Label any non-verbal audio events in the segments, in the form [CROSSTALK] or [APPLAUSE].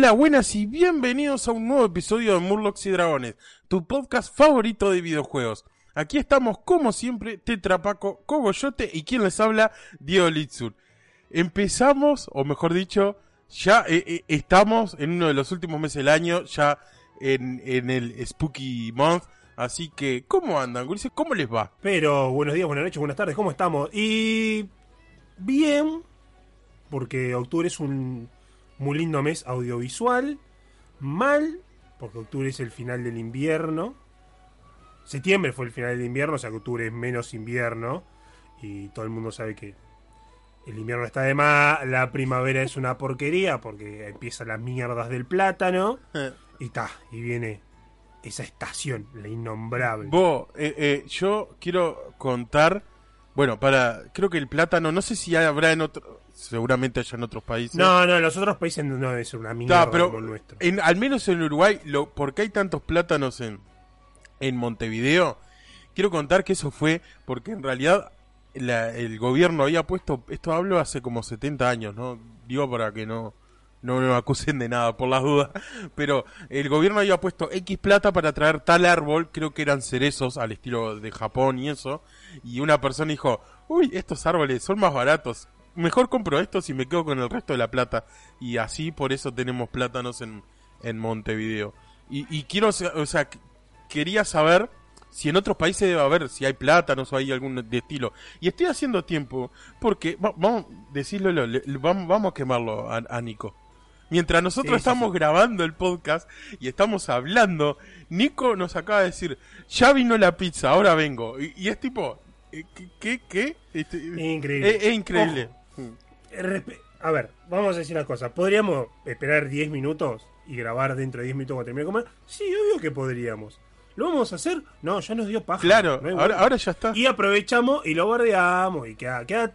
Hola, buenas y bienvenidos a un nuevo episodio de Murlocs y Dragones, tu podcast favorito de videojuegos. Aquí estamos, como siempre, Tetrapaco, Cogoyote y quien les habla, Diego Litzur. Empezamos, o mejor dicho, ya eh, eh, estamos en uno de los últimos meses del año, ya en, el Spooky Month. Así que, ¿cómo andan? ¿Cómo les va? Pero buenos días, buenas noches, buenas tardes, ¿cómo estamos? Y bien, porque octubre es un muy lindo mes audiovisual. Mal, porque octubre es el final del invierno. Septiembre fue el final del invierno, o sea que octubre es menos invierno. Y todo el mundo sabe que el invierno está de más, la primavera es una porquería porque empiezan las mierdas del plátano. Y está, y viene esa estación, la innombrable. Vos, eh, eh, yo quiero contar, bueno, para, creo que el plátano, no sé si habrá en otro, seguramente haya en otros países. No, no, en los otros países no debe ser una No, pero como el nuestro. en, al menos en Uruguay, lo, ¿por qué hay tantos plátanos en, en Montevideo? Quiero contar que eso fue porque en realidad la- el gobierno había puesto, esto hablo hace como 70 años, ¿no? Digo para que no, no me acusen de nada por las dudas, [LAUGHS] pero el gobierno había puesto X plata para traer tal árbol, creo que eran cerezos al estilo de Japón y eso, y una persona dijo, uy, estos árboles son más baratos, mejor compro estos y me quedo con el resto de la plata, y así por eso tenemos plátanos en, en Montevideo. Y, y quiero, o sea, qu- quería saber si en otros países debe haber, si hay plátanos o hay algún de estilo. Y estoy haciendo tiempo, porque, va- vamos, decirlo, vamos, vamos a quemarlo a, a Nico. Mientras nosotros Sí, estamos sí. grabando el podcast y estamos hablando, Nico nos acaba de decir, ya vino la pizza, ahora vengo. Y, y es tipo, eh, ¿qué? ¿Qué? qué? Este, Increíble. Es, es increíble. A ver, vamos a decir una cosa. ¿Podríamos esperar 10 minutos y grabar dentro de 10 minutos cuando termine de comer? Sí, obvio que podríamos. ¿Lo vamos a hacer? No, ya nos dio paja. Claro, No ahora, ahora ya está. Y aprovechamos y lo bardeamos y queda, queda,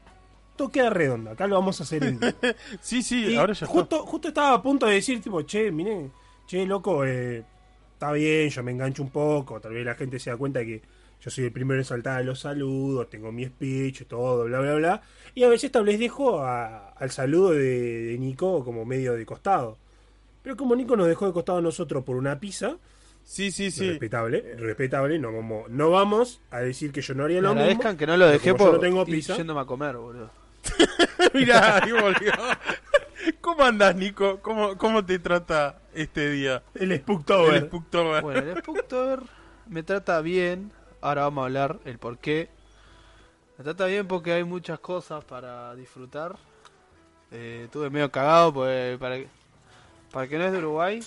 todo queda redondo. Acá lo vamos a hacer en... [LAUGHS] Sí, sí, Y ahora ya está. justo, justo estaba a punto de decir, tipo, che, mire, che, loco, eh, está bien, yo me engancho un poco, tal vez la gente se da cuenta que yo soy el primero en saltar a los saludos, tengo mi speech, todo, bla, bla, bla. Y a veces tal vez dejo a- al saludo de, de Nico como medio de costado. Pero como Nico nos dejó de costado a nosotros por una pizza, Sí, sí, sí. respetable, respetable, no vamos, no vamos a decir que yo no haría Me lo mismo. agradezcan que no lo dejé yo por no tengo ir pizza. yéndome a comer, boludo. [LAUGHS] [LAUGHS] Mirá, ahí volvió. ¿Cómo andás, Nico? ¿Cómo, ¿Cómo te trata este día? El Spooktober. El Spooktober. Bueno, el Spooktober me trata bien. Ahora vamos a hablar el por qué. Trata bien porque hay muchas cosas para disfrutar. Eh, estuve medio cagado porque para, para que no es de Uruguay,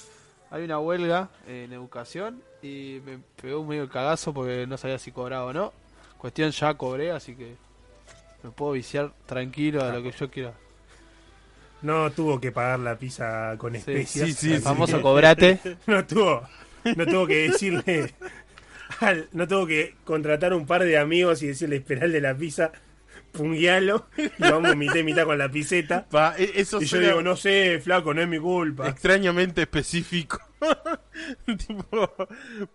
hay una huelga en educación y me pegó un medio el cagazo porque no sabía si cobraba o no. Cuestión ya cobré, así que me puedo viciar tranquilo a lo que yo quiera. No tuvo que pagar la pizza con Sí, especias. sí, sí, El así famoso cobrate. [LAUGHS] No tuvo, no tuvo que decirle, no tuvo que contratar un par de amigos y decirle esperar de la pizza, punguealo, [LAUGHS] y vamos mitad y mitad con la piseta. Pa, e- eso Y yo digo, no sé, flaco, no es mi culpa. extrañamente específico. [LAUGHS] Tipo,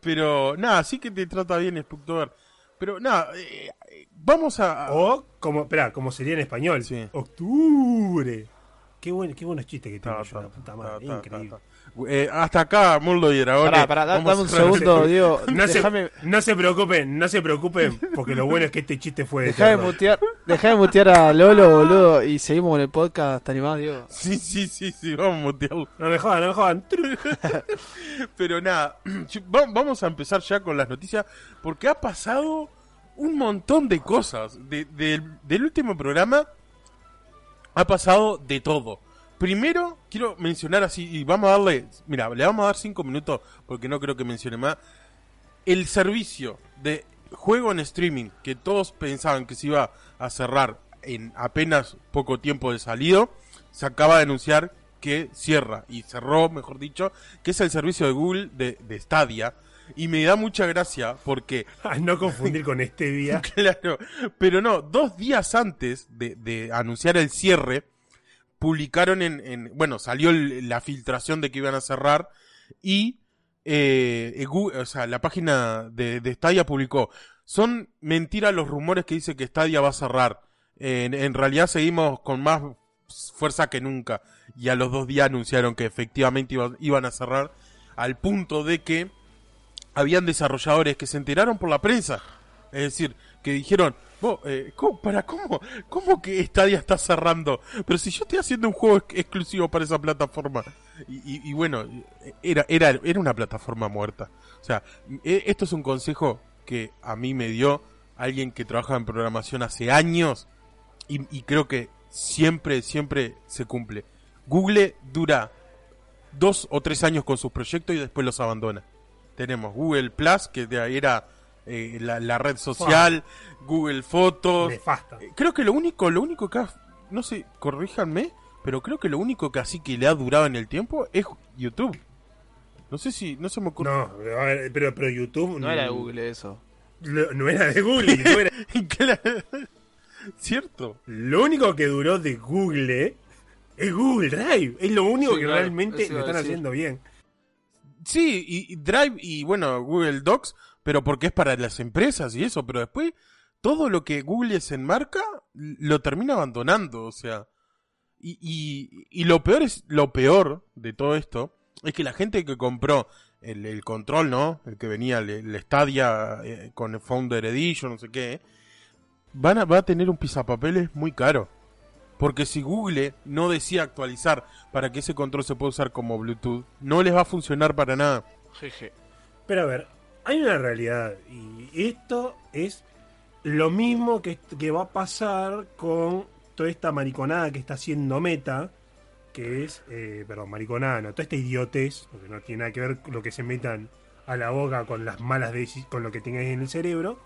pero nada, sí que te trata bien Spooktober. Pero nada, eh, vamos a... O, como, espera, como sería en español, Sí. octubre. Qué, buen, qué buenos chistes que tengo Ta, yo, ta, la puta ta, madre, ta, increíble. Eh, hasta acá, Mundo y Dragones. Pará, pará, da- dame un segundo, Diego. [LAUGHS] No se, no se preocupen, no se preocupen, porque lo bueno es que este chiste fue de Dejá de mutear, dejá de mutear a Lolo, boludo, y seguimos con el podcast. ¿Te animás, Diego? Sí, sí, sí, sí, vamos a mutearlo. No me jodan, no me jodan. [LAUGHS] Pero nada, va- vamos a empezar ya con las noticias porque ha pasado un montón de cosas. De- del último programa ha pasado de todo. Primero, quiero mencionar así, y vamos a darle, mira, le vamos a dar cinco minutos porque no creo que mencione más. El servicio de juego en streaming que todos pensaban que se iba a cerrar en apenas poco tiempo de salido, se acaba de anunciar que cierra, y cerró, mejor dicho, que es el servicio de Google de, de Stadia. Y me da mucha gracia porque [LAUGHS] A no confundir con Stevia. [LAUGHS] Claro, pero no, dos días antes de, de anunciar el cierre, publicaron en, en- bueno, salió la filtración de que iban a cerrar y eh, eh, o sea, la página de, de Stadia publicó, son mentiras los rumores que dice que Stadia va a cerrar. En, realidad seguimos con más fuerza que nunca y a los dos días anunciaron que efectivamente iba- iban a cerrar al punto de que habían desarrolladores que se enteraron por la prensa. Es decir, que dijeron, "Vos, eh, ¿cómo, ¿para cómo? ¿Cómo que Stadia está cerrando? Pero si yo estoy haciendo un juego ex- exclusivo para esa plataforma. Y, bueno, era, era, era una plataforma muerta. O sea, e- esto es un consejo que a mí me dio alguien que trabaja en programación hace años y, y creo que siempre, siempre se cumple. Google dura dos o tres años con sus proyectos y después los abandona. Tenemos Google Plus, que de ahí era eh, la, la red social, Google Fotos. Nefasta. Eh, Creo que lo único, lo único que ha, no sé, corríjanme, pero creo que lo único que así que le ha durado en el tiempo es YouTube. No sé si, no se me ocurre. No, a ver, pero, pero YouTube. No era de Google eso. lo- no era de Google. YouTube era- [LAUGHS] Claro. Cierto. lo único que duró de Google es Google Drive. Es lo único Sí, que claro, realmente lo están haciendo bien. Sí, y, y Drive y bueno, Google Docs, pero porque es para las empresas y eso, pero después todo lo que Google se enmarca lo termina abandonando, o sea. Y, y, y lo peor es, lo peor de todo esto, es que la gente que compró el, el control, ¿no? El que venía, el, el Stadia eh, con el Founder Edition, no sé qué, van a, va a tener un pisapapeles muy caro. Porque si Google no decía actualizar para que ese control se pueda usar como Bluetooth, no les va a funcionar para nada. Jeje. Pero a ver, hay una realidad. Y esto es lo mismo que, va a pasar con toda esta mariconada que está haciendo Meta. Que es, eh, perdón, mariconada, no, toda esta idiotez, porque no tiene nada que ver lo que se metan a la boca con las malas decisiones, con lo que tengáis en el cerebro.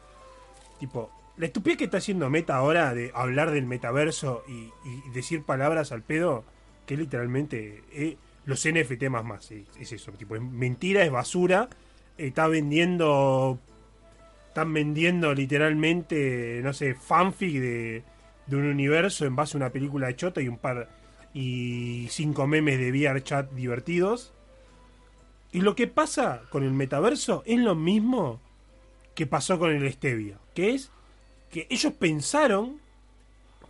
Tipo, la estupidez que está haciendo Meta ahora de hablar del metaverso y, y decir palabras al pedo, que literalmente eh, los NFT más más, es, es eso, tipo, es mentira, es basura, está vendiendo, están vendiendo literalmente, no sé, fanfic de, de un universo en base a una película de chota y un par y cinco memes de VR chat divertidos. Y lo que pasa con el metaverso es lo mismo que pasó con el Stevia, que es que ellos pensaron,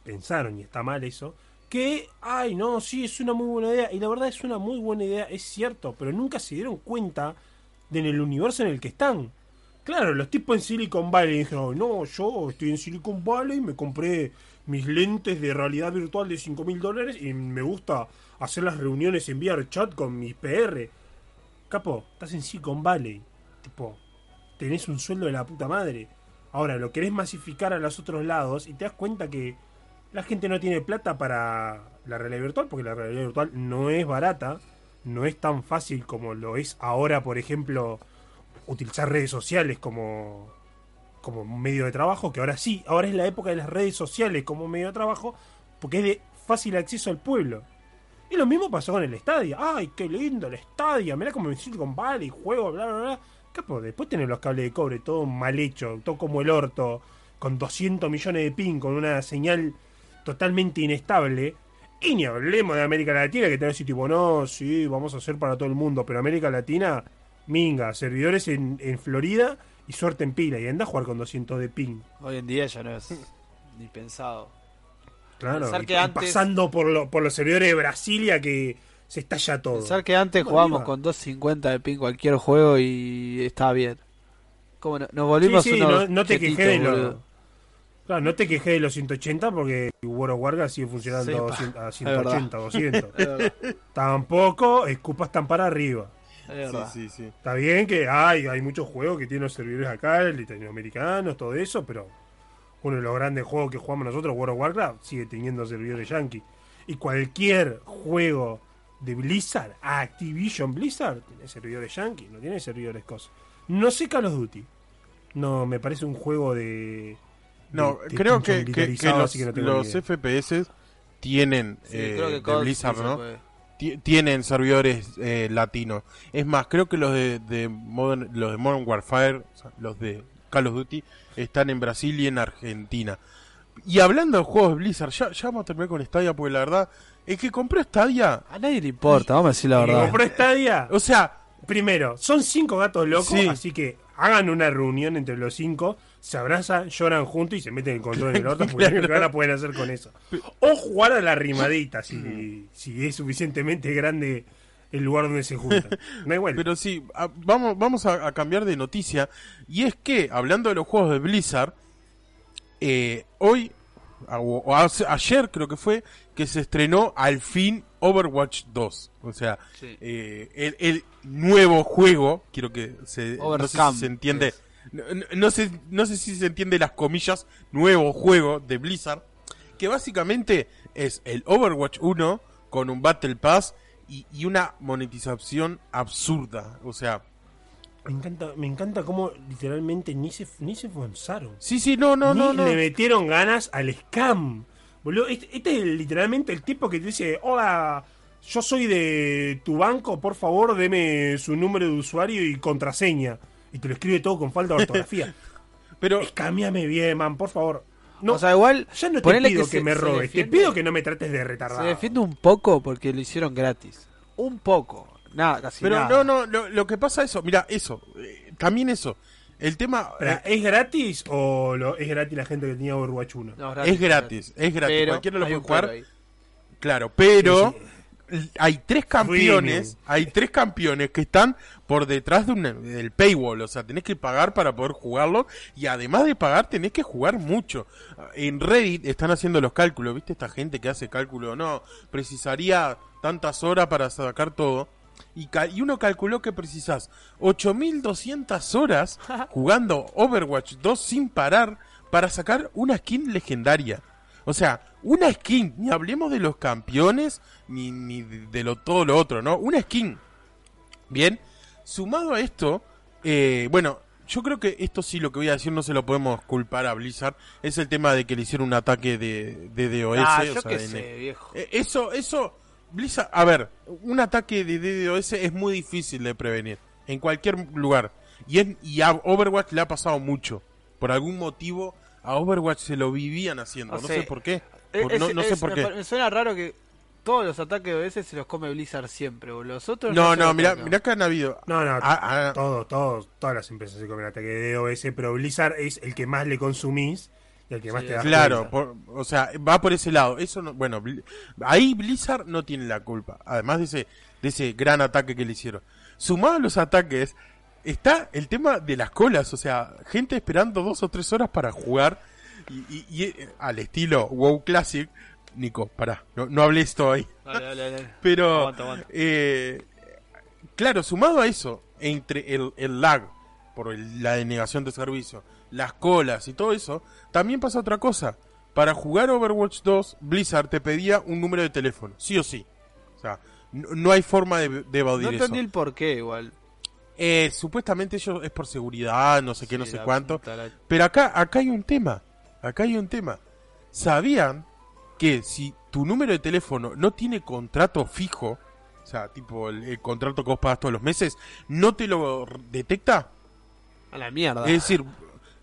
pensaron y está mal eso, que, ay, no, sí, es una muy buena idea, y la verdad es una muy buena idea, es cierto, pero nunca se dieron cuenta en el universo en el que están. Claro, los tipos en Silicon Valley dijeron, no, yo estoy en Silicon Valley, me compré mis lentes de realidad virtual de 5 mil dólares y me gusta hacer las reuniones en VR chat con mis PR. Capo, estás en Silicon Valley. Tipo, tenés un sueldo de la puta madre. Ahora, lo querés masificar a los otros lados y te das cuenta que la gente no tiene plata para la realidad virtual, porque la realidad virtual no es barata, no es tan fácil como lo es ahora, por ejemplo, utilizar redes sociales como, como medio de trabajo, que ahora sí, ahora es la época de las redes sociales como medio de trabajo, porque es de fácil acceso al pueblo. Y lo mismo pasó con el Stadia. ¡Ay, qué lindo el Stadia! Mirá como en Silicon Valley, juego, bla, bla, bla. Capo, después tener los cables de cobre todo mal hecho, todo como el orto, con 200 millones de ping, con una señal totalmente inestable. Y ni hablemos de América Latina, que te decir tipo, no, sí, vamos a hacer para todo el mundo, pero América Latina, minga, servidores en, en Florida y suerte en pila, y anda a jugar con 200 de ping. Hoy en día ya no es ni pensado. Claro, Pensar y- que y antes- pasando por, lo- por los servidores de Brasilia que se estalla todo. Pensar que antes jugábamos iba. con 250 de ping cualquier juego y estaba bien. ¿Cómo no? Nos volvimos Sí, sí, unos no, no te quejé de boludo. Claro, no te quejé de los 180 porque World of Warcraft sigue funcionando Sí, a pa, 200 a es 180, 200. Es verdad, Tampoco escupas tan para arriba. es Sí, verdad. sí, sí. Está bien que hay, hay muchos juegos que tienen los servidores acá, latinoamericanos, todo eso, pero uno de los grandes juegos que jugamos nosotros, World of Warcraft, sigue teniendo servidores yankee. Y cualquier juego de Blizzard, Activision Blizzard, tiene servidores yankee, no tiene servidores cosas. No sé Call of Duty. No, me parece un juego de, No, de- creo que, que- que militarizado, los, no. FPS tienen Sí, eh, creo que de COD sí Blizzard, ¿no? Tienen servidores eh, latinos. Es más, creo que los de, de Modern, los de Modern Warfare, o sea, los de Call of Duty, están en Brasil y en Argentina. Y hablando de juegos de Blizzard, ya, ya vamos a terminar con Stadia, porque la verdad, el que compró Stadia, A nadie le importa, vamos a decir la verdad. compró Stadia, o sea, primero, son cinco gatos locos, Sí. así que hagan una reunión entre los cinco, se abrazan, lloran juntos y se meten el control en el orto, porque Claro. ¿qué van a poder hacer con eso? O jugar a la rimadita, si, si es suficientemente grande el lugar donde se juntan. No hay vuelta. Pero sí, a- vamos, vamos a, a cambiar de noticia. Y es que, hablando de los juegos de Blizzard, eh, hoy, a- o ayer creo que fue, que se estrenó al fin Overwatch 2. O sea, Sí. eh, el, el nuevo juego, quiero que se, no sé Overcome, si se entiende, es. No, sé, no sé si se entiende las comillas, nuevo juego de Blizzard, que básicamente es el Overwatch 1 con un Battle Pass y, y una monetización absurda. O sea, Me encanta, me encanta cómo literalmente ni se, ni se sí, sí, no, no, Ni no, no. le metieron ganas al scam. Boludo, este, este es literalmente el tipo que te dice, hola, yo soy de tu banco, por favor, deme su número de usuario y contraseña. Y te lo escribe todo con falta de ortografía. [LAUGHS] Pero, Escámiame bien, man, por favor. No, o sea, igual. ya no te pido que, se- me se robes, te pido que no me trates de Se retardado. defiende un poco porque lo hicieron gratis. Un poco. Nada, casi pero nada. no, no, lo, lo que pasa eso, mira, eso, eh, también eso. El tema eh, ¿Es gratis o lo- es gratis la gente que tenía Overwatch 1? No, es gratis, es gratis, Pero cualquiera lo puede jugar. ahí. Claro, pero Sí, hay tres campeones, hay tres campeones que están por detrás de un, del paywall, o sea, tenés que pagar para poder jugarlo y además de pagar tenés que jugar mucho. En Reddit están haciendo los cálculos, ¿viste? Esta gente que hace cálculo, no, precisaría tantas horas para sacar todo. Y, y uno calculó que precisás 8200 horas [LAUGHS] jugando Overwatch 2 sin parar para sacar una skin legendaria. O sea, una skin, ni hablemos de los campeones, ni, ni de, lo, todo lo otro, ¿no? Una skin. Bien, sumado a esto, eh, bueno, yo creo que esto sí lo que voy a decir no se lo podemos culpar a Blizzard, es el tema de que le hicieron un ataque de, de DOS. Ah, o yo sea, qué en- sé, viejo. eh, Eso, eso, Blizzard, a ver, un ataque de DDoS es muy difícil de prevenir, en cualquier lugar. Y, es- y a Overwatch le ha pasado mucho. Por algún motivo, a Overwatch se lo vivían haciendo, No no, sé. sé por qué. Eh, Por- es- no no sé por me qué. Me suena raro que todos los ataques de OS se los come Blizzard siempre, boludo. Los otros No, no, tocan. mira que han habido. No, no, Ah, ah, todos, todos, todas las empresas se comen ataque de DOS, pero Blizzard es el que más le consumís y el que más Sí, te da Claro, por- o sea, va por ese lado. Eso no, bueno, ahí Blizzard no tiene la culpa. Además de ese, de ese gran ataque que le hicieron. Sumado a los ataques, está el tema de las colas. O sea, gente esperando dos o tres horas para jugar. Y, y- y, eh, al estilo WoW Classic. Nico, pará, no, no hablé esto ahí. Dale, dale, dale. [LAUGHS] Pero, Aguanta, aguanta. eh, claro, sumado a eso, entre el, el lag, por el- la denegación de servicio, las colas y todo eso, también pasa otra cosa. Para jugar Overwatch 2, Blizzard te pedía un número de teléfono, sí o sí. O sea, no, no hay forma de, de evadir No eso. entendí el por qué, igual. Eh, supuestamente ellos es por seguridad, no sé qué, no sé cuánto. la- Pero acá, acá hay un tema. Acá hay un tema. ¿Sabían que si tu número de teléfono no tiene contrato fijo, o sea, tipo el, el contrato que vos pagas todos los meses, no te lo detecta? A la mierda. Es decir,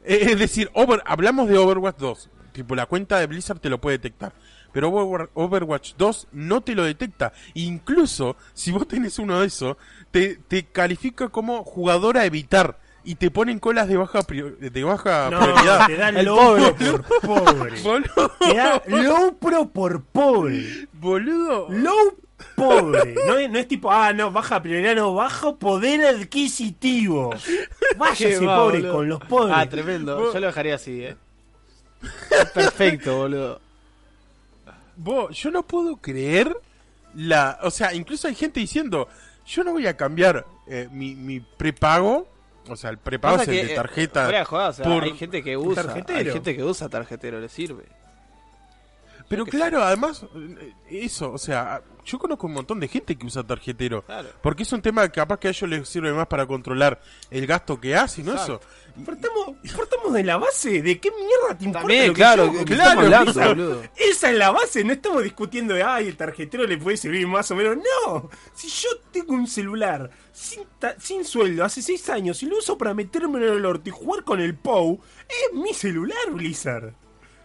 es decir, over, hablamos de Overwatch 2. Tipo, la cuenta de Blizzard te lo puede detectar. Pero Overwa- Overwatch 2 no te lo detecta. Incluso, si vos tenés uno de esos, te, te califica como jugador a evitar. Y te ponen colas de baja, prior- de baja No, prioridad. te da low pobre. pro por [LAUGHS] pobre. Boludo, Te da low pro por pobre. boludo. Low pobre. No es, no es tipo, ah, no, baja prioridad, no, bajo poder adquisitivo. [LAUGHS] Váyase va, pobre boludo. con los pobres. Ah, tremendo. Yo lo dejaría así, eh. [LAUGHS] Perfecto, boludo. Vos, yo no puedo creer la... O sea, incluso hay gente diciendo, yo no voy a cambiar eh, mi, mi prepago. O sea, el prepago es el que, de eh, tarjeta. de joda, o sea, por hay gente que usa, tarjetero. hay gente que usa tarjetero, le sirve. Pero claro, además, eh, eso, o sea, yo conozco un montón de gente que usa tarjetero. Claro. Porque es un tema que capaz que a ellos les sirve más para controlar el gasto que hacen, ¿no? Eso. Partamos, partamos de la base de qué mierda te importa También, lo que claro, yo hago? que Claro, hablando, esa- boludo. Esa es la base, no estamos discutiendo de, ay, el tarjetero le puede servir más o menos. No, si yo tengo un celular sin, ta- sin sueldo hace seis años y lo uso para meterme en el orto y jugar con el POU, es mi celular, Blizzard.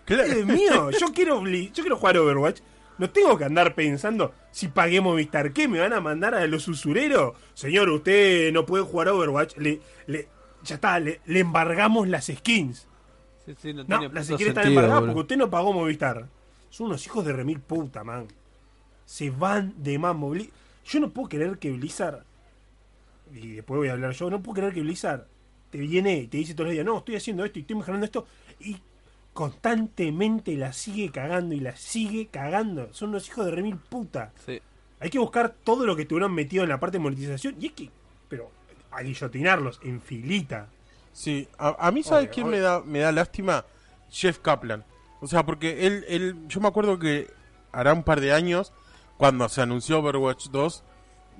Claro. Es mío, yo quiero, yo quiero jugar Overwatch. No tengo que andar pensando si pagué Movistar, ¿qué? ¿Me van a mandar a los usureros? Señor, usted no puede jugar Overwatch. Le, le, ya está, le, le embargamos las skins. Sí, sí, no, No, tiene las skins están embargadas porque usted no pagó Movistar. Son unos hijos de remil puta, man. Se van de mambo. Yo no puedo creer que Blizzard, y después voy a hablar yo, no puedo creer que Blizzard te viene y te dice todos los días, no, estoy haciendo esto y estoy mejorando esto, y constantemente la sigue cagando y la sigue cagando. Son unos hijos de remil puta. Sí. Hay que buscar todo lo que tuvieron metido en la parte de monetización y es que, pero, a guillotinarlos en filita. Sí, a, a mí, ¿sabes quién me da, me da lástima? Jeff Kaplan. O sea, porque él, él, yo me acuerdo que hará un par de años, cuando se anunció Overwatch 2,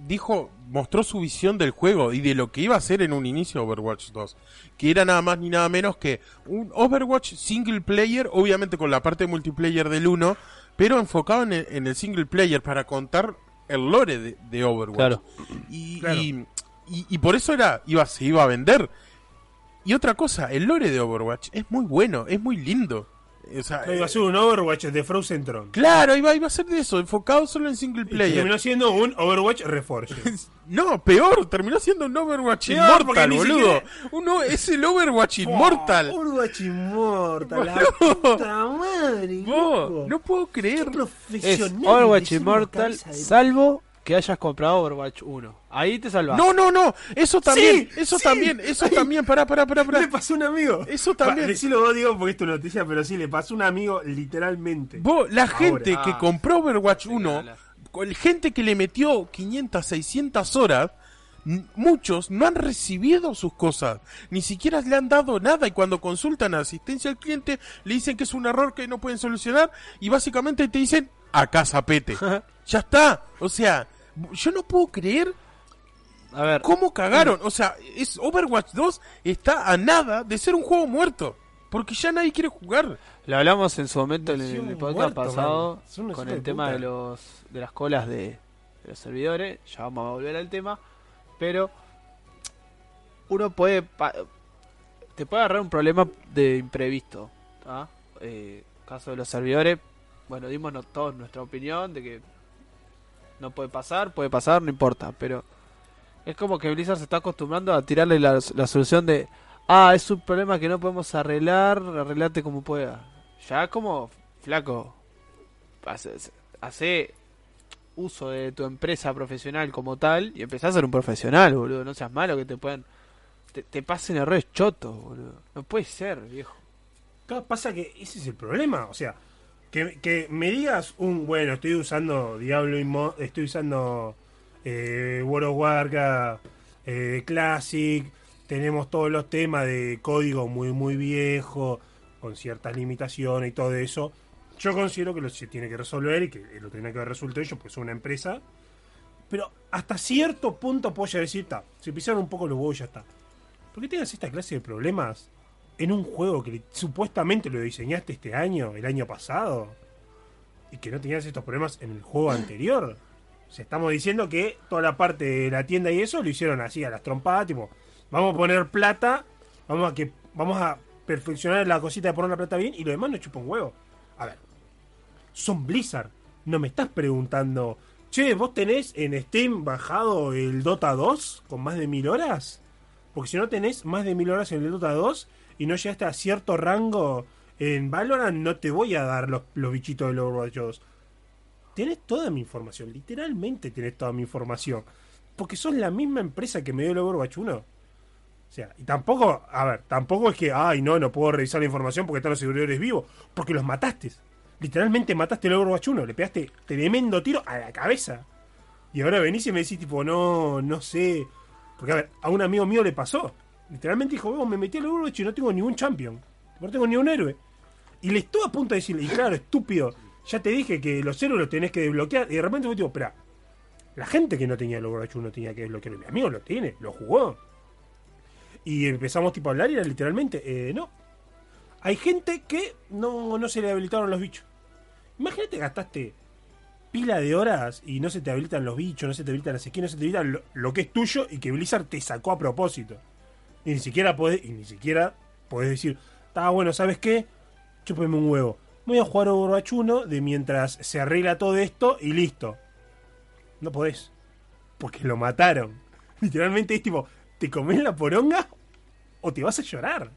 dijo, mostró su visión del juego y de lo que iba a ser en un inicio Overwatch 2. Que era nada más ni nada menos que un Overwatch single player, obviamente con la parte multiplayer del 1, pero enfocado en el, en el single player para contar el lore de, de Overwatch. Claro. Y, Claro. y, y- y por eso era iba se iba a vender. Y otra cosa, el lore de Overwatch es muy bueno, es muy lindo. O sea, No, iba a eh, ser un Overwatch de Frozen Throne. claro, iba, iba a ser de eso, enfocado solo en single Y player. terminó siendo un Overwatch Reforged. [LAUGHS] No, peor, terminó siendo un Overwatch Peor, ni boludo. siquiera- Uno es el Overwatch Immortal. Overwatch Immortal. La puta madre. Vos, no puedo Qué creer. Es profesional. Overwatch de- salvo que hayas comprado Overwatch 1. Ahí te salvas. No, no, no, eso también, Sí, eso sí. también, eso también, pará, pará, pará, pará. Le pasó a un amigo. Eso también. Pa, decilo vos, digo, porque es tu noticia, pero sí, le pasó a un amigo literalmente. Vos, la gente que Ah. compró Overwatch 1, hablar. con gente que le metió 500, 600 horas, muchos no han recibido sus cosas, ni siquiera le han dado nada y cuando consultan a asistencia al cliente le dicen que es un error que no pueden solucionar y básicamente te dicen acá zapete. [LAUGHS] ya está, o sea, yo no puedo creer A ver, cómo cagaron, o sea, es Overwatch 2 está a nada de ser un juego muerto, porque ya nadie quiere jugar. lo hablamos en su momento en el, podcast muerto, pasado con el tema puta. de los de las colas de, de los servidores. Ya vamos a volver al tema. Pero uno puede. pa- te puede agarrar un problema de imprevisto. Eh, caso de los servidores. Bueno, dimos no- todos nuestra opinión de que no puede pasar, puede pasar, no importa. Pero es como que Blizzard se está acostumbrando a tirarle la, solución de. Ah, es un problema que no podemos arreglar, arreglate como pueda. Ya como, flaco, hace, uso de tu empresa profesional como tal y empezás a ser un profesional, boludo. No seas malo que te puedan... Te, pasen errores chotos, boludo. No puede ser, viejo. Pasa que ese es el problema. O sea, que, que me digas un, bueno, estoy usando Diablo Inmo estoy usando eh, World of Warcraft eh, Classic, tenemos todos los temas de código muy, muy viejo, con ciertas limitaciones y todo eso. Yo considero que lo se tiene que resolver y que lo tiene que haber resuelto ellos, porque son una empresa. Pero hasta cierto punto puedo llegar a decir, "Ta, se pisaron un poco los huevos ya está. ¿Por qué tengas esta clase de problemas en un juego que supuestamente lo diseñaste este año, el año pasado, y que no tenías estos problemas en el juego anterior? Sea, estamos diciendo que toda la parte de la tienda y eso lo hicieron así, a las trompadas, tipo, vamos a poner plata, vamos a que vamos a perfeccionar la cosita de poner la plata bien y lo demás no chupa un huevo. A ver, son Blizzard. No me estás preguntando, che, ¿vos tenés en Steam bajado el Dota 2 con más de mil horas? Porque si no tenés más de mil horas en el Dota 2 y no llegaste a cierto rango en Valorant, no te voy a dar los, los bichitos del Overwatch 2. Tenés toda mi información, literalmente tenés toda mi información. Porque sos la misma empresa que me dio el Overwatch 1. O sea, y tampoco, a ver, tampoco es que, ay, no, no puedo revisar la información porque están los servidores vivos. Porque los mataste. Literalmente mataste el Overwatch 1, le pegaste tremendo tiro a la cabeza. Y ahora venís y me decís, tipo, no, no sé. Porque, a ver, a un amigo mío le pasó. Literalmente dijo, vos me metí al Overwatch y no tengo ningún champion. No tengo ni un héroe. Y le estuve a punto de decirle, y claro, estúpido, ya te dije que los héroes los tenés que desbloquear. Y de repente vos digo, espera, la gente que no tenía el Overwatch 1 tenía que desbloquear. Mi amigo lo tiene, lo jugó. Y empezamos tipo a hablar y era literalmente, eh, no. Hay gente que no, no se le habilitaron los bichos. Imagínate gastaste pila de horas y no se te habilitan los bichos, no se te habilitan las skins, no se te habilitan lo, lo que es tuyo y que Blizzard te sacó a propósito. Y ni siquiera podés, y ni siquiera podés decir, está bueno, ¿sabes qué? Chúpeme un huevo. Voy a jugar Overwatch 1 de mientras se arregla todo esto y listo. No podés. Porque lo mataron. [LAUGHS] Literalmente es tipo, ¿te comes la poronga o te vas a llorar?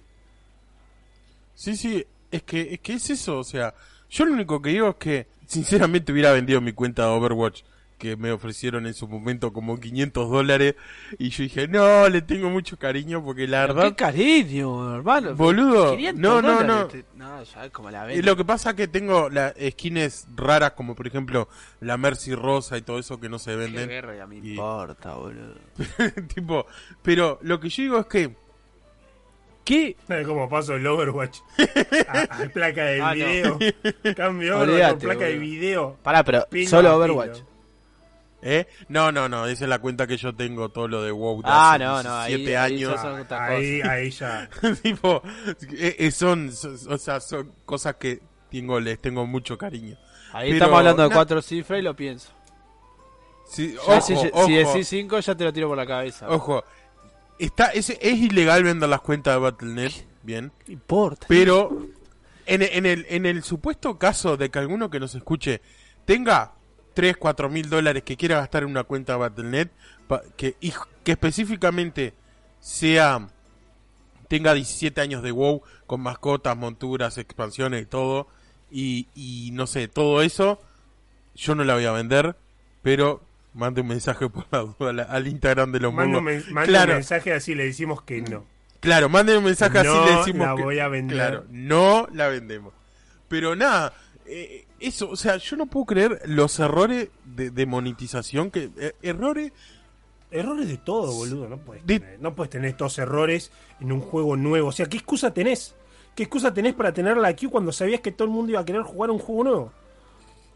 Sí, sí, es que, es que es eso, o sea, yo lo único que digo es que, sinceramente hubiera vendido mi cuenta de Overwatch, que me ofrecieron en su momento como 500 dólares, y yo dije, no, le tengo mucho cariño, porque la verdad, Qué cariño, hermano. Boludo, 500 no, no, dólares no. te- No, ya como la y venta. lo que pasa es que tengo las skins raras, como por ejemplo la Mercy Rosa y todo eso que no se Qué venden, verga ya me Y- importa, boludo. [LAUGHS] tipo, pero lo que yo digo es que, ¿qué ¿Sabes cómo paso el Overwatch? [LAUGHS] A, a placa de Ah, no. video. Cambio [LAUGHS] Overwatch placa de video. Pará, pero Pino solo Overwatch. pino. ¿Eh? No, no, no, esa es la cuenta que yo tengo, todo lo de WoW de Ah, hace no, no, ahí- 17 ahí años. ya son Ahí, cosas. ahí ya. [LAUGHS] tipo, eh, eh, son, son- o sea, son cosas que tengo, les tengo mucho cariño. Ahí Pero, estamos hablando de na- cuatro cifras y lo pienso. Sí, ojo, si, si ojo, decís cinco, ya te lo tiro por la cabeza. ojo. Está, es, es ilegal vender las cuentas de Battle.net, bien, No importa. pero en, en el, en el supuesto caso de que alguno que nos escuche tenga 3, 4 mil dólares que quiera gastar en una cuenta Battle.net, que, que específicamente sea tenga 17 años de WoW con mascotas, monturas, expansiones y todo, y, y no sé, todo eso, yo no la voy a vender, pero mande un mensaje por la duda al- Instagram de los Manda un, Mongos. Claro. un mensaje así le decimos que no. Claro, manden un mensaje así No le decimos la que voy a vender. Claro, no la vendemos. Pero nada, eh, eso, o sea, yo no puedo creer los errores de, de monetización que eh, errores Errores de todo, boludo. No puedes, De- tener, no puedes tener estos errores en un juego nuevo. O sea, ¿qué excusa tenés? ¿Qué excusa tenés para tener la Q cuando sabías que todo el mundo iba a querer jugar un juego nuevo?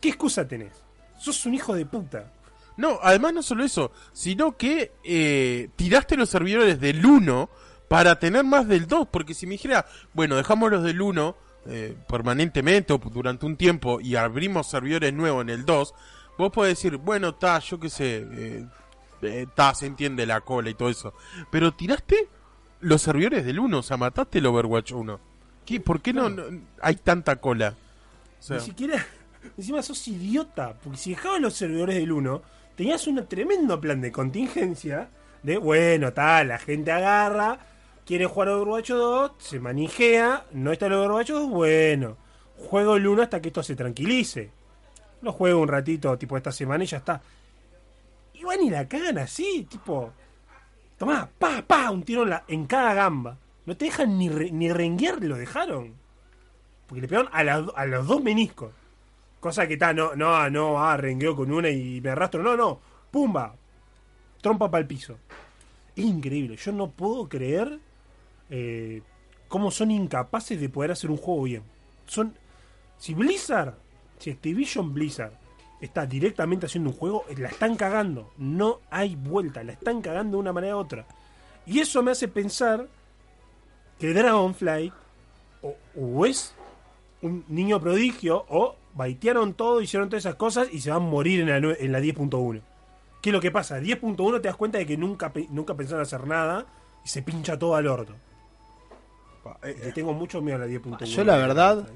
¿Qué excusa tenés? Sos un hijo de puta. No, además no solo eso, sino que eh, tiraste los servidores del 1 para tener más del 2, porque si me dijera, bueno, dejamos los del 1 eh, permanentemente o durante un tiempo y abrimos servidores nuevos en el 2, vos podés decir, bueno, ta, yo qué sé, eh, eh, ta, se entiende la cola y todo eso, pero tiraste los servidores del 1, o sea, mataste el Overwatch 1. ¿Qué, ¿Por qué no, no hay tanta cola? O sea, Ni siquiera. Encima sos idiota. Porque si dejabas los servidores del 1, tenías un tremendo plan de contingencia. De bueno, tal, la gente agarra, quiere jugar Overwatch 2, se manijea, no está el Overwatch 2, bueno. Juego el 1 hasta que esto se tranquilice. Lo juego un ratito, tipo esta semana y ya está. Y van y la cagan así, tipo. Tomá, pa, pa, un tiro en, cada gamba. No te dejan ni, ni renguear, lo dejaron. Porque le pegaron a, la- a los dos meniscos. Cosa que está, no, no, no, ah, rengueo con una y me arrastro. No, no. Pumba. Trompa para el piso. Increíble. Yo no puedo creer eh, cómo son incapaces de poder hacer un juego bien. Son. Si Blizzard, si Activision Blizzard está directamente haciendo un juego, la están cagando. No hay vuelta. La están cagando de una manera u otra. Y eso me hace pensar que Dragonfly o, o es un niño prodigio o baitearon todo, hicieron todas esas cosas y se van a morir en la, nue- en la 10.1. ¿Qué es lo que pasa? 10.1 te das cuenta de que nunca, nunca pensaron hacer nada y se pincha todo al orto. Eh, Le tengo mucho miedo a la 10.1. Yo la verdad-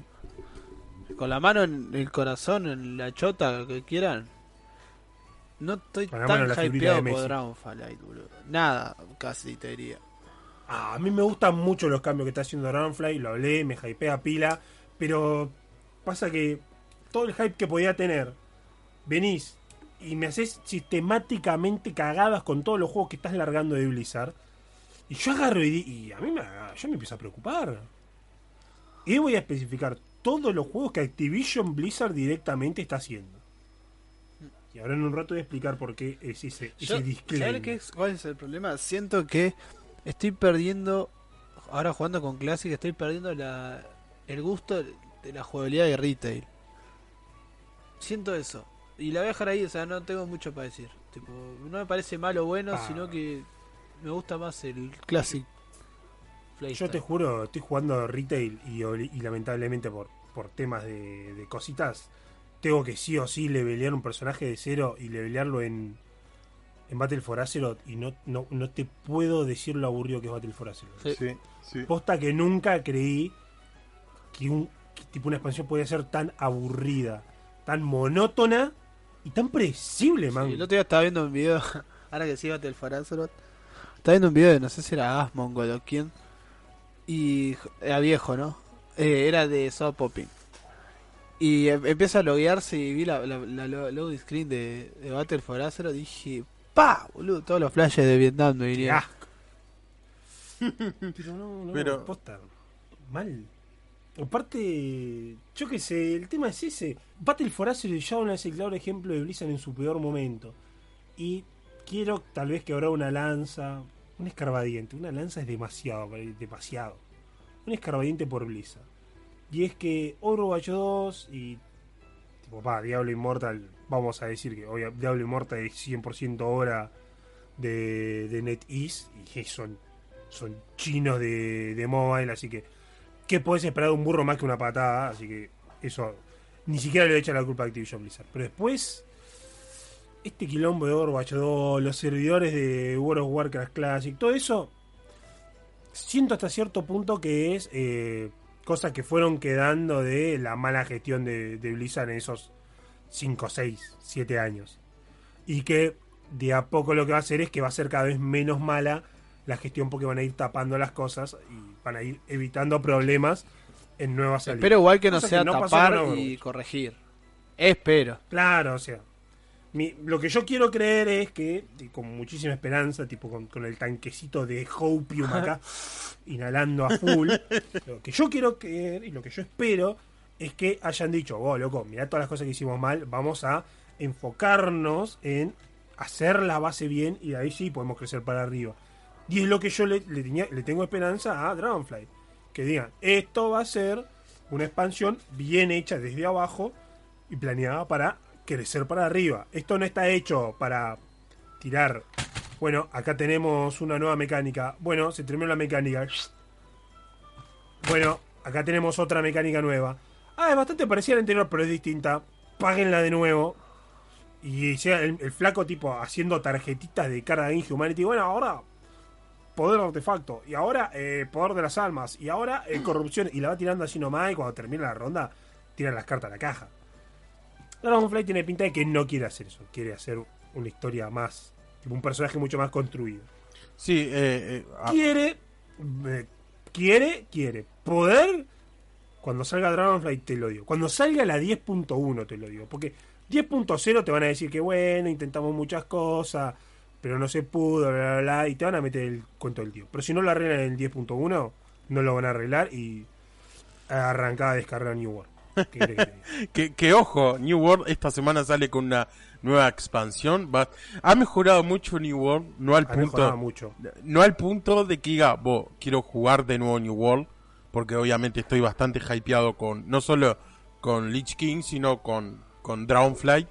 Con la mano en el corazón, en la chota, que quieran. No estoy Con tan hypeado por Messi. Dragonfly, boludo. Nada, casi te diría. Ah, a mí me gustan mucho los cambios que está haciendo Dragonfly, lo hablé, me hypea pila, pero pasa que todo el hype que podía tener, venís y me haces sistemáticamente cagadas con todos los juegos que estás largando de Blizzard, y yo agarro y, a mí me, yo me empiezo a preocupar. Y voy a especificar todos los juegos que Activision Blizzard directamente está haciendo. Y ahora en un rato voy a explicar por qué es ese, ese Yo- disclaimer. ¿sabes qué es- cuál es el problema? Siento que estoy perdiendo, ahora jugando con Classic, estoy perdiendo la, el gusto de la jugabilidad de retail. siento eso. Y la voy a dejar ahí, o sea, no tengo mucho para decir. Tipo, no me parece malo o bueno, Ah. sino que me gusta más el Classic. Yo te juro, estoy jugando retail y, lamentablemente por, por temas de, de cositas, tengo que sí o sí levelear un personaje de cero y levelearlo en, en Battle for Azeroth y no, no, no te puedo decir lo aburrido que es Battle for Azeroth. Sí. Sí, sí. Posta que nunca creí que un que tipo una expansión podía ser tan aburrida, tan monótona y tan predecible, man. Sí, el otro día estaba viendo un video, [LAUGHS] ahora que sí Battle for Azeroth, estaba viendo un video de no sé si era Asmongold o quién, y era viejo, ¿no? Eh, era de Soul Popping. Y em- empieza a loguearse y vi la, la, la lo- loading screen de, de Battle for dije, ¡pa! Boludo, todos los flashes de Vietnam me vinieron. asco. [LAUGHS] Pero no, no, Pero- posta, mal. Aparte, yo qué sé, el tema es ese. Battle for Azeroth ya una es el claro ejemplo de Blizzard en su peor momento. Y quiero tal vez quebrar una lanza, un escarbadiente. Una lanza es demasiado, demasiado. Un escarbadiente por Blizzard. Y es que Overwatch 2 y tipo, pa, Diablo Immortal, vamos a decir que Diablo Immortal es 100% obra de, de NetEase y que son, son chinos de, de mobile, así que ¿qué puedes esperar de un burro más que una patada? Así que eso ni siquiera le echa la culpa a Activision Blizzard. Pero después, este quilombo de Overwatch 2, los servidores de World of Warcraft Classic, todo eso, siento hasta cierto punto que es eh, cosas que fueron quedando de la mala gestión de, de Blizzard en esos 5, 6, 7 años. Y que de a poco lo que va a hacer es que va a ser cada vez menos mala la gestión porque van a ir tapando las cosas y van a ir evitando problemas en nuevas salidas. Espero igual que no Cosa sea no tapar y corregir. Espero. Claro, o sea. Mi- lo que yo quiero creer es que, con muchísima esperanza, tipo con, con el tanquecito de Hopium acá, [LAUGHS] inhalando a full, lo que yo quiero creer y lo que yo espero es que hayan dicho, oh, loco, mirá todas las cosas que hicimos mal, vamos a enfocarnos en hacer la base bien y de ahí sí podemos crecer para arriba. Y es lo que yo le, le tenía- le tengo esperanza a Dragonfly. Que digan, esto va a ser una expansión bien hecha desde abajo y planeada para crecer para arriba. Esto no está hecho para tirar. Bueno, acá tenemos una nueva mecánica. Bueno, se terminó la mecánica. Bueno, acá tenemos otra mecánica nueva. Ah, es bastante parecida a anterior, pero es distinta. Páguenla de nuevo. Y sea el, flaco tipo haciendo tarjetitas de carga de Inhumanity. Bueno, ahora poder de artefacto. Y ahora eh, poder de las almas. Y ahora eh, corrupción. Y la va tirando así nomás. Y cuando termina la ronda, tiran las cartas a la caja. Dragonfly tiene pinta de que no quiere hacer eso. Quiere hacer una historia más. Un personaje mucho más construido. Sí, eh, eh, ah, Quiere. eh, quiere, quiere. Poder. Cuando salga Dragonfly te lo digo. Cuando salga la 10.1 te lo digo. Porque 10.0 te van a decir que bueno, intentamos muchas cosas. Pero no se pudo, bla, bla, bla. Y te van a meter el cuento del tío. Pero si no lo arreglan en el 10.1, no lo van a arreglar. Y arrancar a descargar New World. [LAUGHS] ¿Qué querés que ojo, New World esta semana sale con una nueva expansión. Va- ha mejorado mucho New World, no al Ha punto, mucho. no al punto de que diga, vos, quiero jugar de nuevo New World, porque obviamente estoy bastante hypeado con, no solo con Lich King, sino con, con Dragonfly.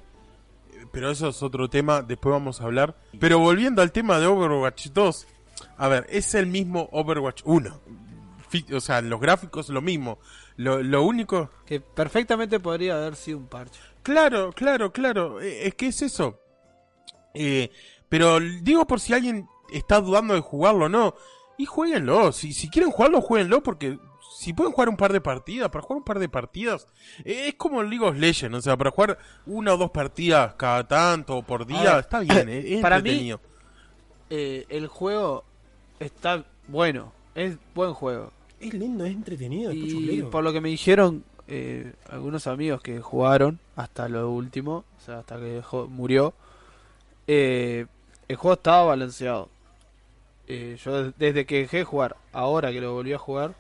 Pero eso es otro tema, después vamos a hablar. Pero volviendo al tema de Overwatch 2, a ver, es el mismo Overwatch 1. O sea, los gráficos lo mismo. Lo, lo único Que perfectamente podría haber sido un parche. Claro, claro, claro. Eh, Es que es eso. Eh, pero digo por si alguien está dudando de jugarlo o no. Y jueguenlo. Si, si quieren jugarlo, jueguenlo porque si pueden jugar un par de partidas, para jugar un par de partidas, eh, es como League of Legends. O sea, para jugar una o dos partidas cada tanto o por día, ver, está bien. [COUGHS] es para mí-. Eh, el juego está bueno. Es buen juego. Es lindo, es entretenido. Y por lo que me dijeron eh, algunos amigos que jugaron hasta lo último, o sea, hasta que dejó- murió, eh, el juego estaba balanceado. Eh, yo des- desde que dejé de jugar, ahora que lo volví a jugar,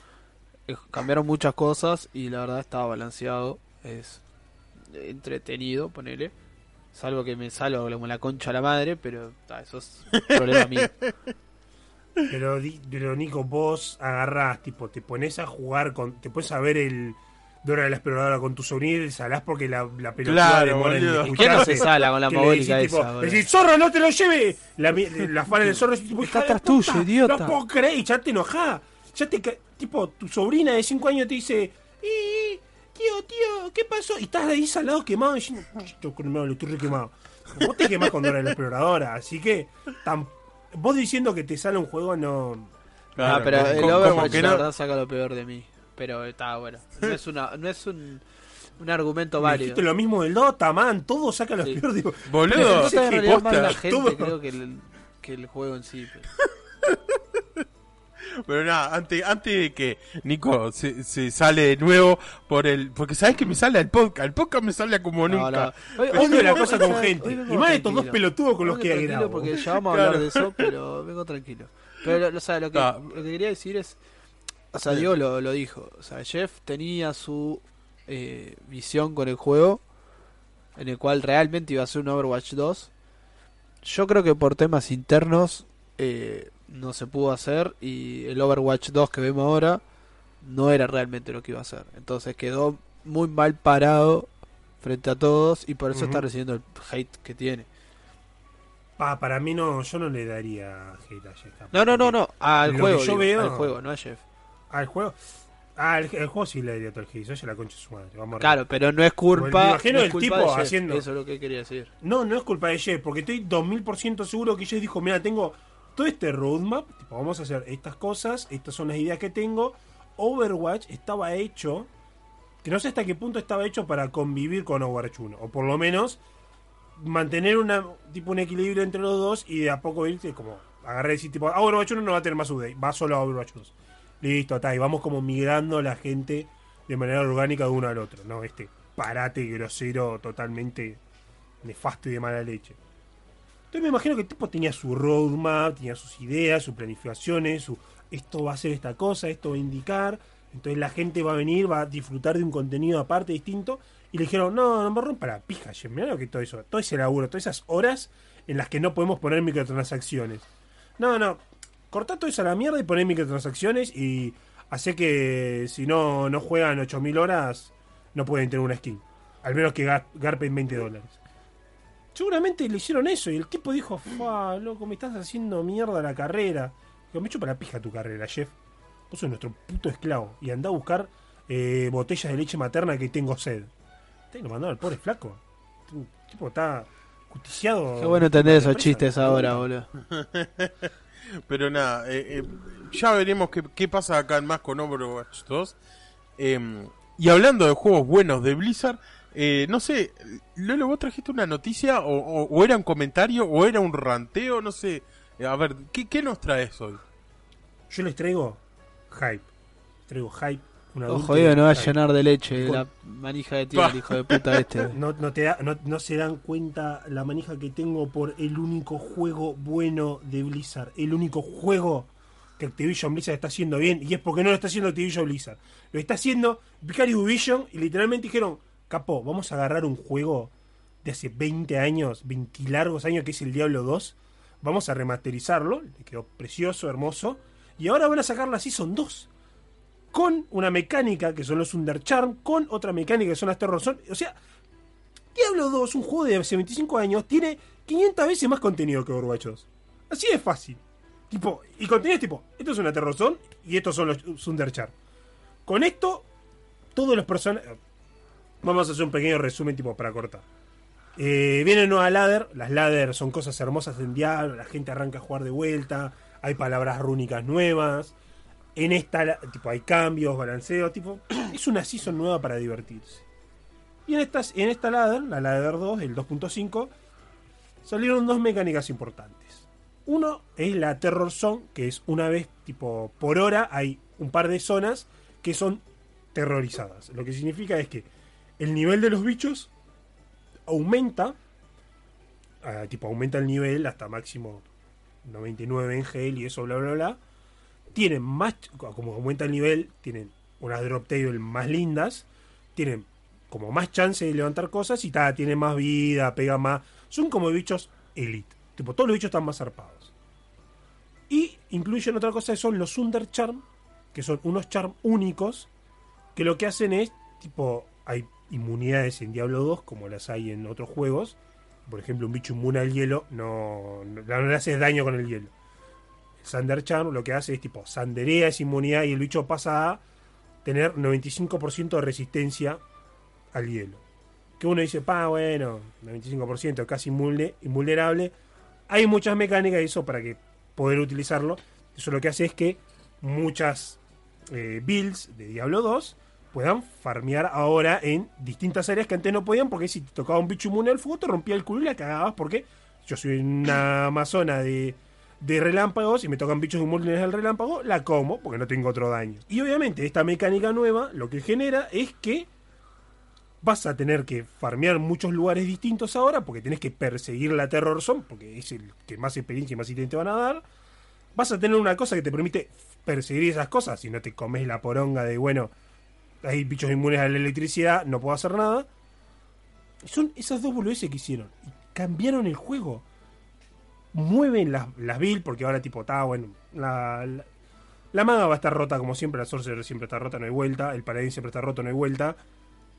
eh, cambiaron muchas cosas y la verdad estaba balanceado. Es entretenido, ponele. Salvo que me salgo como la concha a la madre, pero ta, eso es problema mío. [LAUGHS] Pero, di- pero Nico, vos agarrás, tipo, te pones a jugar con. Te pones a ver el. Dora la exploradora con tu sobrina y te salás porque la, la pelota Claro. ¿Y qué no se sala con la tipo, esa, decís, zorro, no te lo lleve. La, la fan del zorro, tipo, Está de atrás tuyo, idiota. No puedo creer, y ya te enojás. Ya te, tipo, tu sobrina de 5 años te dice, "Eh, tío, tío, ¿qué pasó? Y estás ahí salado quemado diciendo, estoy quemado, lo estoy re quemado. Vos te quemás con Dora la exploradora, así que tan- vos diciendo que te sale un juego no... Claro, ah, pero como- el Overwatch que la no- verdad saca lo peor de mí. Pero está bueno. No es, una, no es un, un argumento válido. Dijiste lo mismo del Dota, man, todo saca lo Sí. peor. Digo, Boludo, Pero en ¿qué realidad más la gente todo. creo que el, que el juego en sí. pero- [LAUGHS] Pero nada, antes, antes de que Nico se, se sale de nuevo por el. Porque sabes que me sale al podcast. El podcast me sale como No, nunca. no. Hoy- hoy Odio la vengo- cosa con gente. vengo Y más estos dos pelotudos con los Vengo que tranquilo grabo. porque ya vamos a Claro. hablar de eso, pero vengo tranquilo. Pero, o sea, lo que, Ah. lo que quería decir es. O sea, Diego lo, lo dijo. O sea, Jeff tenía su eh, visión con el juego, en el cual realmente iba a ser un Overwatch 2. Yo creo que por temas internos eh, no se pudo hacer y el Overwatch 2 que vemos ahora no era realmente lo que iba a ser. Entonces quedó muy mal parado frente a todos y por eso está recibiendo el hate que tiene. Pa, para mí no, yo no le daría hate a Jeff. No, no, no, no, al juego, yo digo, veo- al juego, no a Jeff. Al juego. Ah, el, el juego sí le daría todo el hate. Oye, la concha de su madre. Vamos a Claro, pero no es Me culpa, imagino no es el tipo de Jeff, haciendo- Eso es lo que quería decir. No, no es culpa de Jeff, porque estoy 2000% seguro que Jeff dijo, mira, tengo este roadmap, tipo, vamos a hacer estas cosas, estas son las ideas que tengo. Overwatch estaba hecho, que no sé hasta qué punto estaba hecho para convivir con Overwatch 1, o por lo menos mantener una tipo un equilibrio entre los dos y de a poco irte como agarré y decir tipo, ah, Overwatch 1 no va a tener más update, va solo a Overwatch 2. Listo, está, y vamos como migrando la gente de manera orgánica de uno al otro, ¿no? Este parate grosero totalmente nefasto y de mala leche. Entonces me imagino que el tipo tenía su roadmap, tenía sus ideas, sus planificaciones, su esto va a ser esta cosa, esto va a indicar, entonces la gente va a venir, va a disfrutar de un contenido aparte distinto, y le dijeron, no, no me rompa la pija, mirá lo que todo eso, todo ese laburo, todas esas horas en las que no podemos poner microtransacciones. No, no, cortá todo eso a la mierda y poner microtransacciones y hace que si no, no juegan 8000 horas, no pueden tener una skin. Al menos que gar- garpen 20 dólares. Seguramente le hicieron eso y el tipo dijo, fa, loco, me estás haciendo mierda la carrera. Digo, me chupa la pija tu carrera, Jeff. Vos sos nuestro puto esclavo. Y anda a buscar eh, botellas de leche materna que tengo sed. Te lo mandaron al pobre flaco. El tipo está justiciado. Qué bueno entender esos chistes ahora, boludo. [LAUGHS] Pero nada, eh, eh, ya veremos qué, qué pasa acá más con Overwatch 2. Eh, y hablando de juegos buenos de Blizzard, eh, no sé, Lolo, vos trajiste una noticia o, o- o era un comentario o era un ranteo, no sé. Eh, a ver, ¿qué, qué nos traes hoy? Yo les traigo hype. Traigo hype. Un Ojo, Diego, no va a llenar de leche Con- la manija de tía, el hijo de puta este. [LAUGHS] No, no, te da- no, no se dan cuenta la manija que tengo por el único juego bueno de Blizzard. El único juego que Activision Blizzard está haciendo bien. Y es porque no lo está haciendo Activision Blizzard. Lo está haciendo Vicarious Vision. Y literalmente dijeron: Capo, vamos a agarrar un juego de hace 20 años, 20 largos años, que es el Diablo 2. Vamos a remasterizarlo. Le quedó precioso, hermoso. Y ahora van a sacar la Season 2 con una mecánica que son los Under Charm, con otra mecánica que son las Terror Zone. O sea, Diablo 2, un juego de hace 25 años, tiene 500 veces más contenido que Overwatch 2. Así de fácil. Tipo, y contenido es tipo, esto es una Terror Zone y estos son los Under Charm. Con esto, todos los personajes... Vamos a hacer un pequeño resumen tipo para cortar. Eh, viene nueva ladder. Las ladder son cosas hermosas en Diablo. La gente arranca a jugar de vuelta. Hay palabras rúnicas nuevas. En esta, tipo, hay cambios, balanceos. Tipo, [CLEARS THROAT] es una season nueva para divertirse. Y en, estas, en esta ladder, la ladder 2, el 2.5, salieron dos mecánicas importantes. Uno es la Terror Zone, que es una vez, tipo, por hora, hay un par de zonas que son terrorizadas. Lo que significa es que el nivel de los bichos aumenta, ah, tipo aumenta el nivel hasta máximo 99 en gel y eso, bla, bla, bla. Tienen más, como aumenta el nivel, tienen unas drop table más lindas, tienen como más chance de levantar cosas y ta, tienen más vida, pega más. Son como bichos elite. Tipo, todos los bichos están más zarpados. Y incluyen otra cosa que son los Under Charm, que son unos charm únicos, que lo que hacen es tipo, hay inmunidades en Diablo 2 como las hay en otros juegos. Por ejemplo, un bicho inmune al hielo no, no, le hace daño con el hielo. El Sander Charm lo que hace es tipo, sanderea esa inmunidad y el bicho pasa a tener 95% de resistencia al hielo. Que uno dice, pa, bueno, 95%, casi invulnerable. Hay muchas mecánicas y eso para que poder utilizarlo. Eso lo que hace es que muchas eh, builds de Diablo 2 puedan farmear ahora en distintas áreas que antes no podían, porque si te tocaba un bicho inmune al fuego, te rompía el culo y la cagabas, porque yo soy una amazona de, de relámpagos y me tocan bichos inmunes al relámpago, la como, porque no tengo otro daño. Y obviamente esta mecánica nueva lo que genera es que vas a tener que farmear muchos lugares distintos ahora, porque tenés que perseguir la Terror Zone, porque es el que más experiencia y más ítems te van a dar. Vas a tener una cosa que te permite perseguir esas cosas, si no te comes la poronga de, bueno, hay bichos inmunes a la electricidad, no puedo hacer nada. Son esas dos boludeces que hicieron. Y cambiaron el juego. Mueven las, las builds, porque ahora tipo, está bueno, la, la, la maga va a estar rota como siempre, la sorcerer siempre está rota, no hay vuelta, el paladín siempre está roto, no hay vuelta.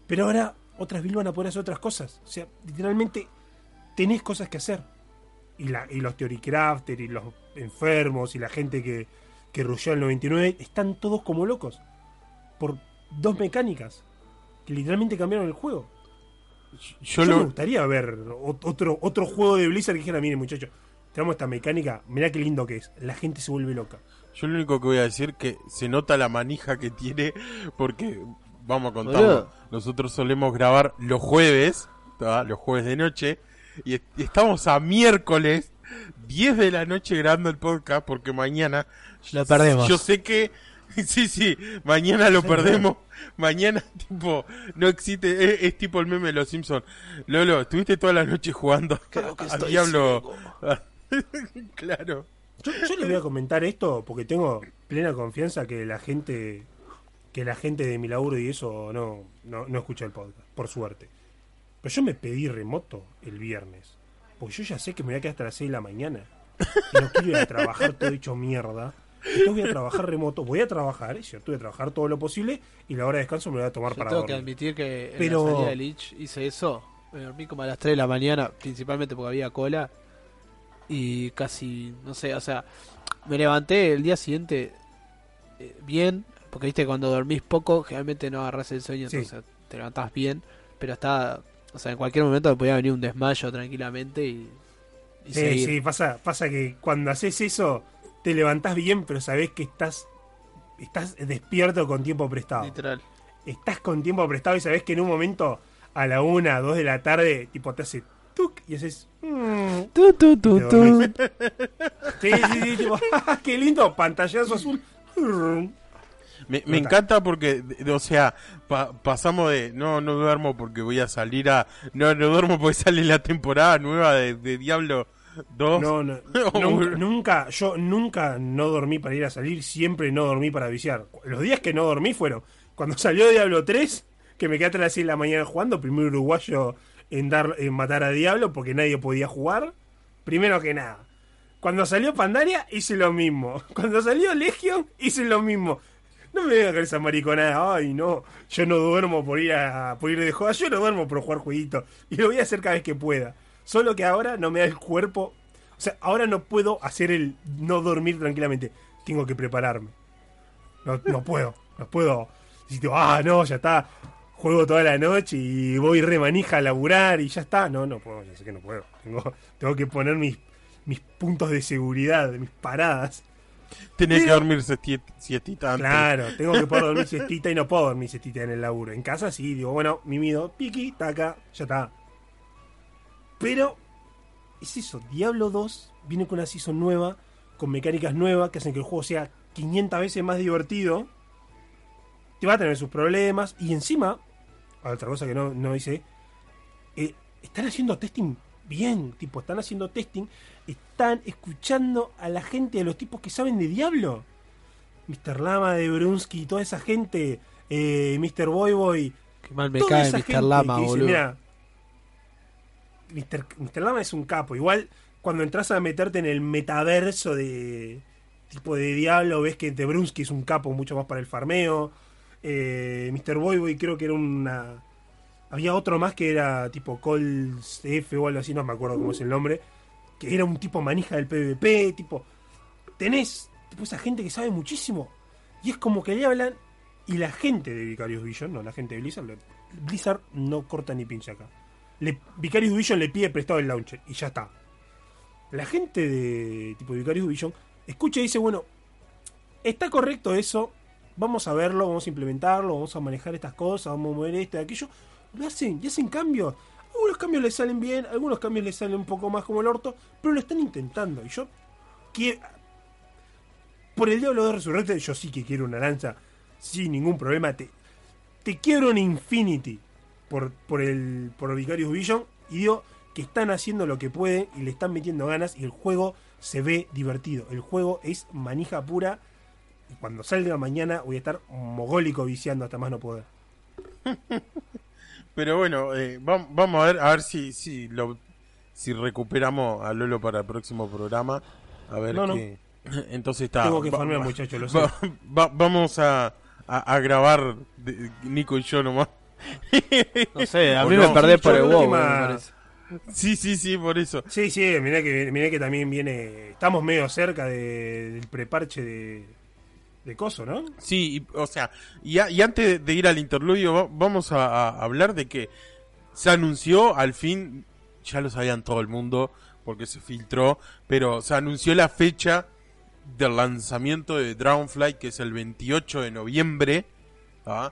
Pero ahora otras builds van a poder hacer otras cosas. O sea, literalmente tenés cosas que hacer. Y, la, y los Theory Crafter y los enfermos y la gente que, que rusheó el 99 están todos como locos. Por dos mecánicas que literalmente cambiaron el juego. Yo, Yo, lo, me gustaría ver ot- otro, otro juego de Blizzard que dijera, mire muchachos, tenemos esta mecánica, mirá qué lindo que es. La gente se vuelve loca. yo lo único que voy a decir que se nota la manija que tiene porque vamos a contarlo. Nosotros solemos grabar los jueves, ¿tá? los jueves de noche y est- estamos a miércoles 10 de la noche grabando el podcast porque mañana Lo perdemos. Yo sé que [LAUGHS] sí, sí, mañana lo perdemos. Mañana [LAUGHS] tipo no existe es, es tipo el meme de los Simpsons. Lolo, estuviste toda la noche jugando [LAUGHS] Creo que a estoy Diablo. claro. Yo, yo les voy a comentar esto porque tengo plena confianza que la gente que la gente de mi laburo y eso no, no, no escucha el podcast, por suerte. Pero yo me pedí remoto el viernes. Porque yo ya sé que me voy a quedar hasta las 6 de la mañana. Y no quiero ir a trabajar todo hecho mierda. Entonces voy a trabajar remoto. Voy a trabajar, es cierto, voy a trabajar todo lo posible. Y la hora de descanso me la voy a tomar Yo para tengo que admitir que en Pero- la salida de Lich hice eso. Me dormí como a las 3 de la mañana, principalmente porque había cola. Y casi, no sé, o sea, me levanté el día siguiente eh, bien. Porque viste, cuando dormís poco, generalmente no agarras el sueño, Sí. entonces te levantás bien. Pero está, o sea, en cualquier momento me podía venir un desmayo tranquilamente y, y Sí, seguir. sí, pasa, pasa que cuando haces eso, te levantás bien, pero sabés que estás, estás despierto con tiempo prestado. Literal. estás con tiempo prestado y sabes que en un momento a la una, dos de la tarde, tipo te hace tuk y haces. mm, Tu, tu, tu, tu. Sí, sí, sí, tipo, [LAUGHS] "Ah, qué lindo, pantallazo azul. Me, me encanta porque, o sea, pa- pasamos de no, no duermo porque voy a salir a. No, no duermo porque [LAUGHS] sale la temporada nueva de, de Diablo 2. No, no, [LAUGHS] nunca, nunca, yo nunca no dormí para ir a salir, siempre no dormí para viciar. Los días que no dormí fueron cuando [LAUGHS] salió Diablo 3, que me quedé hasta las 6 de la mañana jugando, primer uruguayo en, dar, en matar a Diablo porque nadie podía jugar, primero que nada. Cuando salió Pandaria hice lo mismo. [LAUGHS] Cuando salió Legion hice lo mismo. No me vengan con esa mariconada. Ay, no. Yo no duermo por ir a por ir de joda. Yo no duermo por jugar jueguitos. Y lo voy a hacer cada vez que pueda. Solo que ahora no me da el cuerpo. O sea, ahora no puedo hacer el no dormir tranquilamente. Tengo que prepararme. No, no puedo. No puedo. Si digo, ah, no, ya está. Juego toda la noche y voy re manija a laburar y ya está. No, no puedo. Ya sé que no puedo. Tengo, tengo que poner mis, mis puntos de seguridad, mis paradas. Tenés que dormir siesti- siestita antes. Claro, tengo que poder dormir [LAUGHS] siestita y no puedo dormir siestita en el laburo. En casa sí, digo, bueno, mimido, piqui, taca, ya está. Pero es eso, Diablo 2 viene con una season nueva, con mecánicas nuevas que hacen que el juego sea 500 veces más divertido. Te va a tener sus problemas y encima, otra cosa que no, no hice, eh, están haciendo testing bien, tipo, están haciendo testing, están escuchando a la gente, a los tipos que saben de Diablo. Mr. Lama de Brunsky, toda esa gente, eh, Mr. Boy Boy, Qué mal me cae Mr. Lama, boludo. "Mirá, Mr. Mr. Lama es un capo. Igual cuando entras a meterte en el metaverso de tipo de Diablo, ves que de Brunsky es un capo mucho más para el farmeo. eh, Mr. Boy creo que era una... Había otro más que era tipo Cols F o algo así, no me acuerdo cómo es el nombre. Que era un tipo manija del PvP, tipo... Tenés tipo esa gente que sabe muchísimo. Y es como que le hablan y la gente de Vicarious Vision, no, la gente de Blizzard, Blizzard no corta ni pincha acá. Le, Vicarious Vision le pide prestado el launcher y ya está. La gente de tipo Vicarious Vision escucha y dice, bueno, está correcto eso, vamos a verlo, vamos a implementarlo, vamos a manejar estas cosas, vamos a mover esto y aquello. Lo hacen y hacen cambios. Algunos cambios les salen bien, algunos cambios les salen un poco más como el orto, pero lo están intentando. Y yo, que por el Diablo de Resurrected, yo sí que quiero una lanza sin ningún problema. Te, te quiero en Infinity por, por el por Vicarious Vision y digo que están haciendo lo que pueden y le están metiendo ganas y el juego se ve divertido. El juego es manija pura y cuando salga mañana voy a estar mogólico viciando hasta más no poder. [LAUGHS] Pero bueno, eh, vam- vamos a ver a ver si si lo si recuperamos a Lolo para el próximo programa. A ver No, no. qué. [LAUGHS] Entonces está. Tengo que farmear, muchachos, lo [LAUGHS] sé. va- va- vamos a, a, a grabar de- Nico y yo nomás. No sé, a mí no. me perdés Sí, por el WoW, última-. Sí, sí, sí, por eso. Sí, sí, mirá que, mirá que también viene. Estamos medio cerca de- del preparche de, de Coso, ¿no? Sí, y- o sea, y, a- y antes de ir al interludio, va- vamos a, a hablar de que se anunció al fin, ya lo sabían todo el mundo porque se filtró, pero se anunció la fecha del lanzamiento de Dragonfly, que es el 28 de noviembre, ¿ah?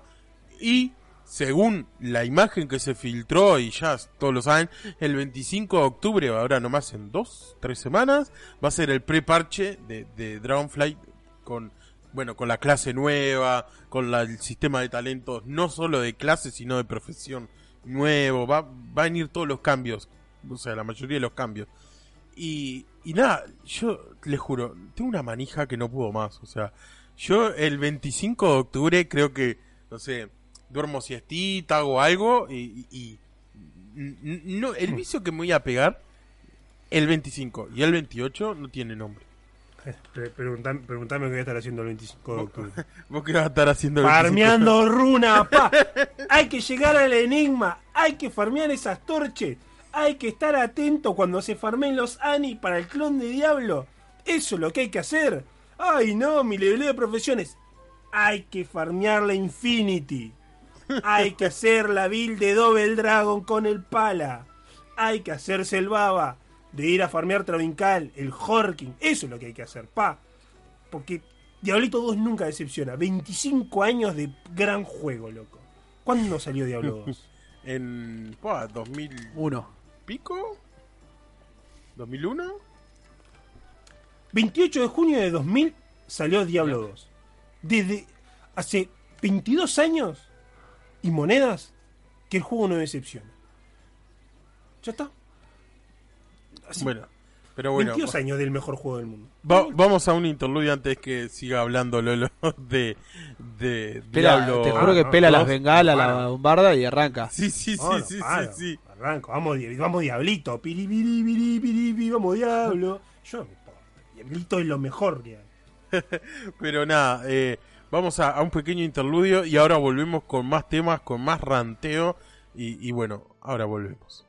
y según la imagen que se filtró, y ya todos lo saben, el 25 de octubre, ahora nomás en dos, tres semanas, va a ser el pre-parche de, de Dragonfly con, bueno, con la clase nueva, con la- el sistema de talentos, no solo de clase, sino de profesión nuevo, va, va a venir todos los cambios, o sea, la mayoría de los cambios. Y, y nada, yo les juro, tengo una manija que no puedo más, o sea, yo el 25 de octubre creo que, no sé, duermo siestita, hago algo y, y- no, el vicio que me voy a pegar el 25 y el 28 no tiene nombre. Pre- preguntam- preguntame qué voy a estar haciendo el 25 de octubre. [LAUGHS] ¿Vos qué vas a estar haciendo el 25? Farmeando [LAUGHS] runa, pa. Hay que llegar al enigma. Hay que farmear esas torches. Hay que estar atento cuando se farmeen los Ani para el clon de Diablo. Eso es lo que hay que hacer. Ay, no, mi level de profesiones. Hay que farmear la Infinity. Hay que hacer la build de Double Dragon con el pala. Hay que hacerse el baba. De ir a farmear Travincal, el Horking. Eso es lo que hay que hacer, pa. Porque Diablito 2 nunca decepciona. 25 años de gran juego, loco. ¿Cuándo salió Diablo 2? [LAUGHS] En 2000 Uno. pico? ¿2001? 28 de junio de 2000 salió Diablo 2. Desde hace 22 años y monedas que el juego no decepciona. Ya está. Así, Bueno, pero bueno, 22 años del mejor juego del mundo. va- vamos a un interludio antes que siga hablando Lolo [LAUGHS] de, de Pela, Diablo. te juro que Ah, pela no, las bengalas, la bombarda y arranca. Sí, sí, sí, sí, sí, sí. Arranco, vamos, vamos Diablito. Piri, piri, piri, piri, piri, vamos Diablo. Yo no me importa. Diablito es lo mejor, Diablo. [LAUGHS] Pero nada, eh, vamos a, a un pequeño interludio y ahora volvemos con más temas, con más ranteo. Y, y bueno, ahora volvemos.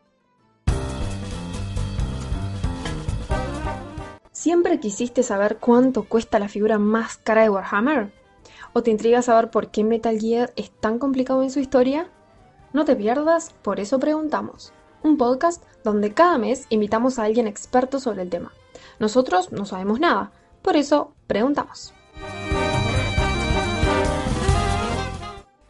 ¿Siempre quisiste saber cuánto cuesta la figura más cara de Warhammer? ¿O te intriga saber por qué Metal Gear es tan complicado en su historia? No te pierdas, por eso preguntamos. Un podcast donde cada mes invitamos a alguien experto sobre el tema. Nosotros no sabemos nada, por eso preguntamos.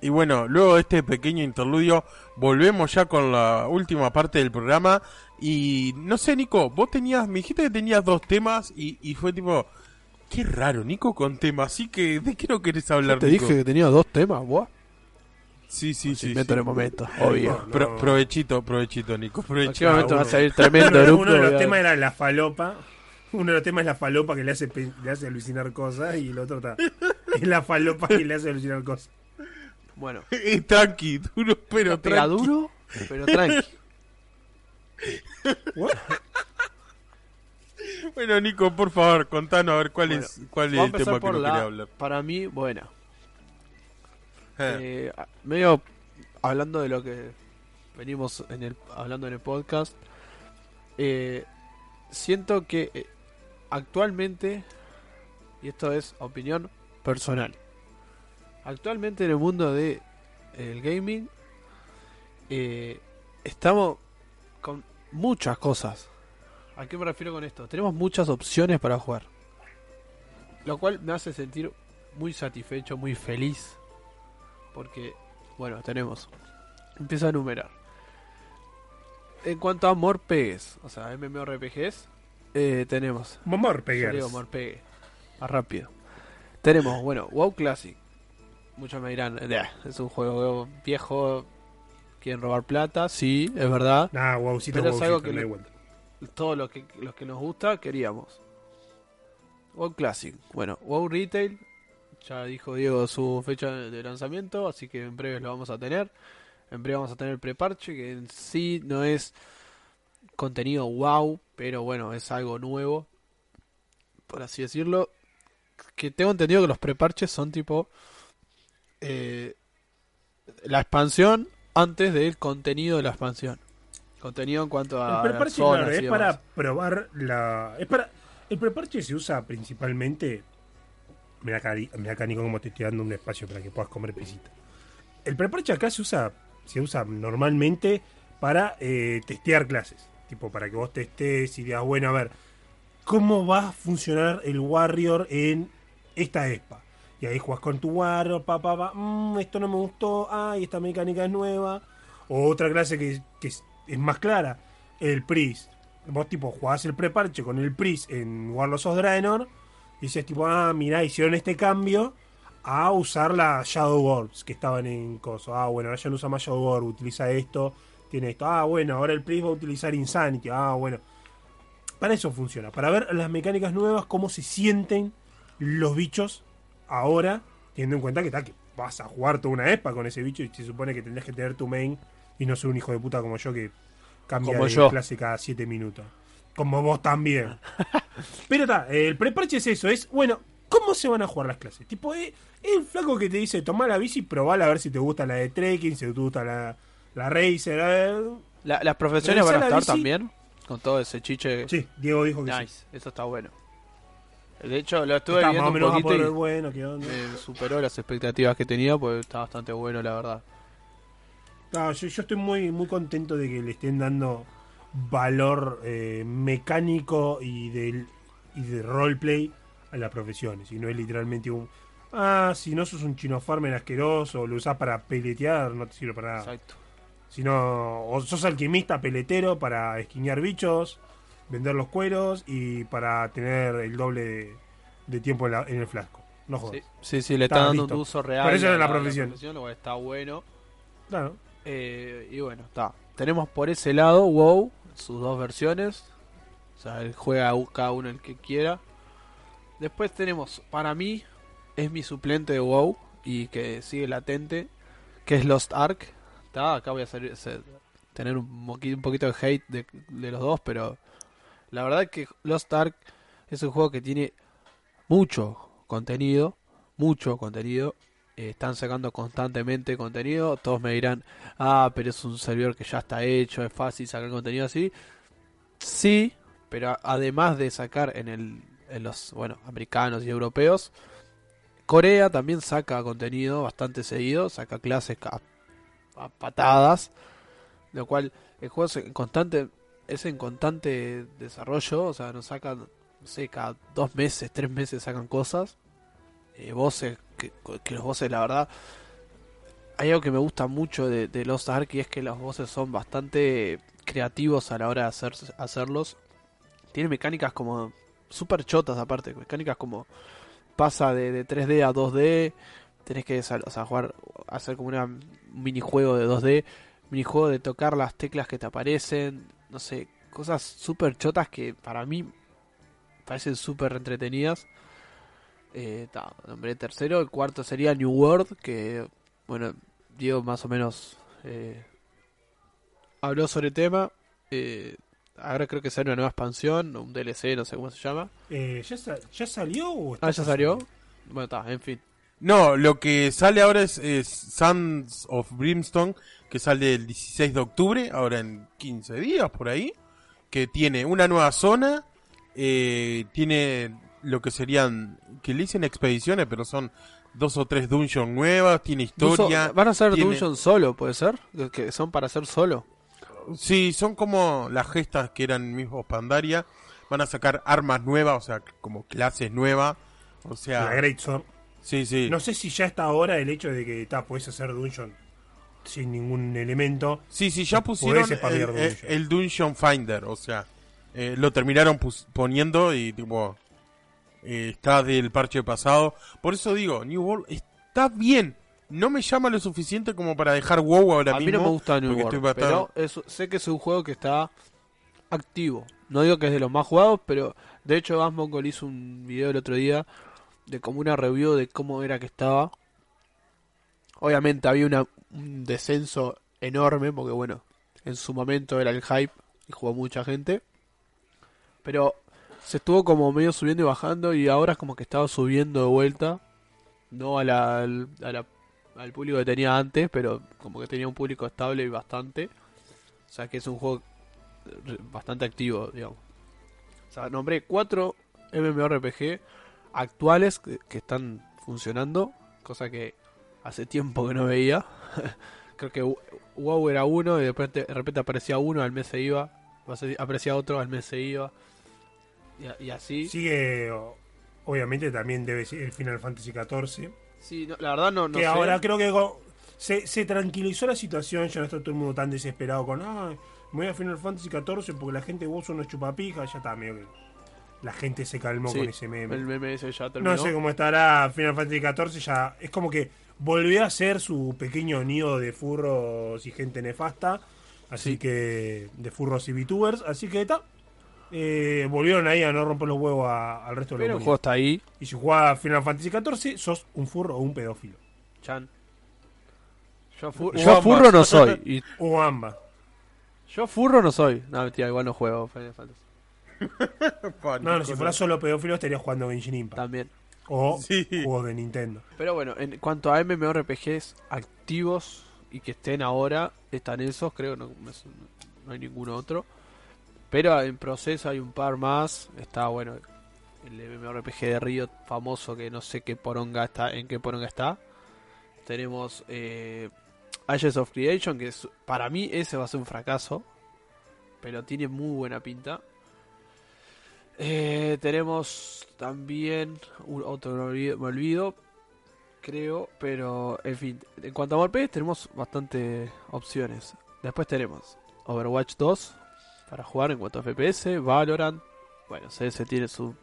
Y bueno, luego de este pequeño interludio, volvemos ya con la última parte del programa. Y no sé, Nico, vos tenías, me dijiste que tenías dos temas y, y fue tipo, qué raro, Nico, con temas. Así que, ¿de qué no querés hablar, Te Nico? dije que tenía dos temas, buah. Sí, sí, sí. Invento sí. en el momento, obvio. No, Pro- no. provechito, provechito, Nico, provechito. momento va a salir tremendo Uno, grupo. uno de los temas era la falopa. Uno de los temas es la falopa que le hace, pe- le hace alucinar cosas y el otro está. Es la falopa que le hace alucinar cosas. Bueno, [LAUGHS] Eh, tranqui, duro, pero pega tranqui. duro, pero tranqui. [LAUGHS] Bueno, Nico, por favor, contanos a ver cuál Bueno, es, cuál es el tema que no quería la, hablar. para mí, buena. Eh, a- medio hablando de lo que venimos en el, hablando en el podcast, eh, siento que eh, actualmente, y esto es opinión personal, actualmente en el mundo de el gaming eh, estamos con muchas cosas. ¿A qué me refiero con esto? Tenemos muchas opciones para jugar. Lo cual me hace sentir muy satisfecho, muy feliz. Porque, bueno, tenemos. Empiezo a enumerar. En cuanto a morpegues, o sea, MMORPGs, eh, tenemos. Momor Yo Peguers. digo morpegue, más rápido. Tenemos, bueno, WoW Classic. Muchos me dirán, "Nah, es un juego viejo, quieren robar plata, sí, es verdad. Nah, wowcito, Pero es algo que no le- hay vuelta. Todo lo que, los que nos gusta, queríamos. WoW Classic, bueno, WoW Retail, ya dijo Diego su fecha de lanzamiento, así que en breve lo vamos a tener. En breve vamos a tener el preparche, que en sí no es contenido wow, pero bueno, es algo nuevo, por así decirlo. Que tengo entendido que los preparches son tipo eh, la expansión antes del contenido de la expansión. Contenido en cuanto a El preparche, zonas claro, y es demás. para probar la. Es para. El preparche se usa principalmente. Mira, mira acá, Nico, como te estoy dando un espacio para que puedas comer pesita. El preparche acá se usa. Se usa normalmente para eh, testear clases. Tipo, para que vos testes y digas, bueno, a ver, ¿cómo va a funcionar el Warrior en esta ESPA? Y ahí jugás con tu Warrior, pa, pa, mm, esto no me gustó, ay, esta mecánica es nueva. Otra clase que, que es, más clara, el Priest. Vos tipo jugás el preparche con el Priest en Warlords of Draenor y dices tipo, ah, mirá, hicieron este cambio a usar las Shadow Orbs que estaban en coso. Ah, bueno, ahora ya no usa más Shadow Orb, utiliza esto, tiene esto. Ah, bueno, ahora el Priest va a utilizar Insanity. Ah, bueno. Para eso funciona, para ver las mecánicas nuevas, cómo se sienten los bichos ahora, teniendo en cuenta que, ta, que vas a jugar toda una ESPA con ese bicho y se supone que tendrás que tener tu main y no ser un hijo de puta como yo que cambia Como de yo. clase cada 7 minutos. Como vos también. [LAUGHS] Pero está, el preparche es eso, es, bueno, ¿cómo se van a jugar las clases? Tipo, es el flaco que te dice, toma la bici y probala a ver si te gusta la de trekking, si te gusta la, la racer. La- las profesiones van a estar bici. también, con todo ese chiche. Sí, Diego dijo que sí. Nice, eso está bueno. De hecho, lo estuve Está viendo un poquito y bueno, ¿qué onda? me superó las expectativas que tenía, pues está bastante bueno, la verdad. No, yo, yo estoy muy, muy contento de que le estén dando valor eh, mecánico y, del, y de roleplay a las profesiones. Y no es literalmente un. Ah, si no sos un chino farmer asqueroso, lo usás para peletear, no te sirve para nada. Exacto. Sino, o sos alquimista peletero para esquiñar bichos, vender los cueros y para tener el doble de, de tiempo en, la- en el flasco. No jodas. Sí, sí, sí, le Está, está dando listo. un uso real. Pero esa a es la profesión. cual está bueno. Claro. Eh, y bueno, está. Tenemos por ese lado WoW, sus dos versiones. O sea, él juega cada uno el que quiera. Después tenemos, para mí, es mi suplente de WoW y que sigue latente, que es Lost Ark. Está, acá voy a hacer, hacer- tener un, poquito de hate de, de los dos, pero la verdad que Lost Ark es un juego que tiene mucho contenido, mucho contenido. Eh, están sacando constantemente contenido. Todos me dirán, ah, pero es un servidor que ya está hecho, es fácil sacar contenido así. Sí, pero además de sacar en, el, en los, bueno, americanos y europeos, Corea también saca contenido bastante seguido, saca clases a, patadas, lo cual el juego es constante, es en constante desarrollo, o sea, nos sacan, no sé, cada dos meses, tres meses sacan cosas, eh, voces, que, que los voces, la verdad, hay algo que me gusta mucho de, Lost Ark es que los voces son bastante creativos a la hora de hacer, hacerlos. Tienen mecánicas como super chotas aparte, mecánicas como pasa de, de 3D a 2D, tenés que o sea, jugar, hacer como un minijuego de 2D, minijuego de tocar las teclas que te aparecen, no sé, cosas super chotas que para mí parecen súper entretenidas. Eh, ta, nombré tercero, el cuarto sería New World, que bueno, Diego más o menos eh, habló sobre el tema. Eh, ahora creo que sale una nueva expansión, un DLC, no sé cómo se llama. Eh, ¿ya, sa- ¿Ya salió o Ah, ya salió. Bueno, está, en fin. No, lo que sale ahora es, es Sons of Brimstone, que sale el 16 de octubre, ahora en 15 días por ahí, que tiene una nueva zona, eh, tiene lo que serían, que le dicen expediciones, pero son dos o tres dungeons nuevas, tiene historia. Van a ser tiene- dungeons solo, ¿puede ser? Que- Que son para hacer solo. Sí, son como las gestas que eran mismos Pandaria. Van a sacar armas nuevas, o sea, como clases nuevas. O sea, La Great Sword. sí, sí. No sé si ya está ahora el hecho de que ta, puedes hacer dungeon sin ningún elemento. Sí, sí, ya pusieron Podés expandir el, el- dungeon. el Dungeon Finder, o sea, eh, lo terminaron poniendo y tipo eh, está del parche pasado. Por eso digo, New World está bien. No me llama lo suficiente como para dejar WoW ahora A mí mismo. no me gusta New World, pero es- sé que es un juego que está activo. No digo que es de los más jugados, pero de hecho Gasmongol hizo un video el otro día de como una review de cómo era que estaba. Obviamente había una, un descenso enorme, porque bueno, en su momento era el hype y jugó mucha gente. Pero se estuvo como medio subiendo y bajando y ahora es como que estaba subiendo de vuelta. No a la, al, público que tenía antes, pero como que tenía un público estable y bastante. O sea que es un juego bastante activo, digamos. O sea, nombré cuatro MMORPG actuales que están funcionando, cosa que hace tiempo que no veía. [LAUGHS] Creo que WoW era uno y después de repente aparecía uno, al mes se iba. Aparecía otro, al mes se iba. Y, así. Sigue, obviamente también debe ser el Final Fantasy XIV. Sí, no, la verdad no, no que sé. ahora creo que se, se tranquilizó la situación, ya no está todo el mundo tan desesperado con, ah, me voy a Final Fantasy XIV porque la gente vos son unos chupapijas, ya está, medio que la gente se calmó Sí, con ese meme. El meme ese ya terminó. No sé cómo estará Final Fantasy XIV, ya es como que volvió a ser su pequeño nido de furros y gente nefasta, así Sí. que de furros y VTubers, así que está. Eh, volvieron ahí a no romper los huevos a- al resto de Pero los el juego está ahí, Y si jugás Final Fantasy XIV, sos un furro o un pedófilo. Chan. Yo, fu- O yo ambas. furro no soy. Y [LAUGHS] O ambas. yo furro no soy. No, mentira, igual no juego Final Fantasy. [LAUGHS] No, no, si fuera solo pedófilo estarías jugando Genshin Impact. También. O Sí. juegos de Nintendo. Pero bueno, en cuanto a MMORPGs activos y que estén ahora, están esos, creo, no, no hay ninguno otro. Pero en proceso hay un par más. Está bueno el MMORPG de Riot famoso que no sé qué poronga está, en qué poronga está. Tenemos eh, Ashes of Creation, que es, para mí ese va a ser un fracaso. Pero tiene muy buena pinta. Eh, tenemos también otro me olvido, creo, pero en fin, en cuanto a RPGs tenemos bastante opciones. Después tenemos Overwatch 2 para jugar en cuanto a FPS, Valorant, bueno, CS tiene su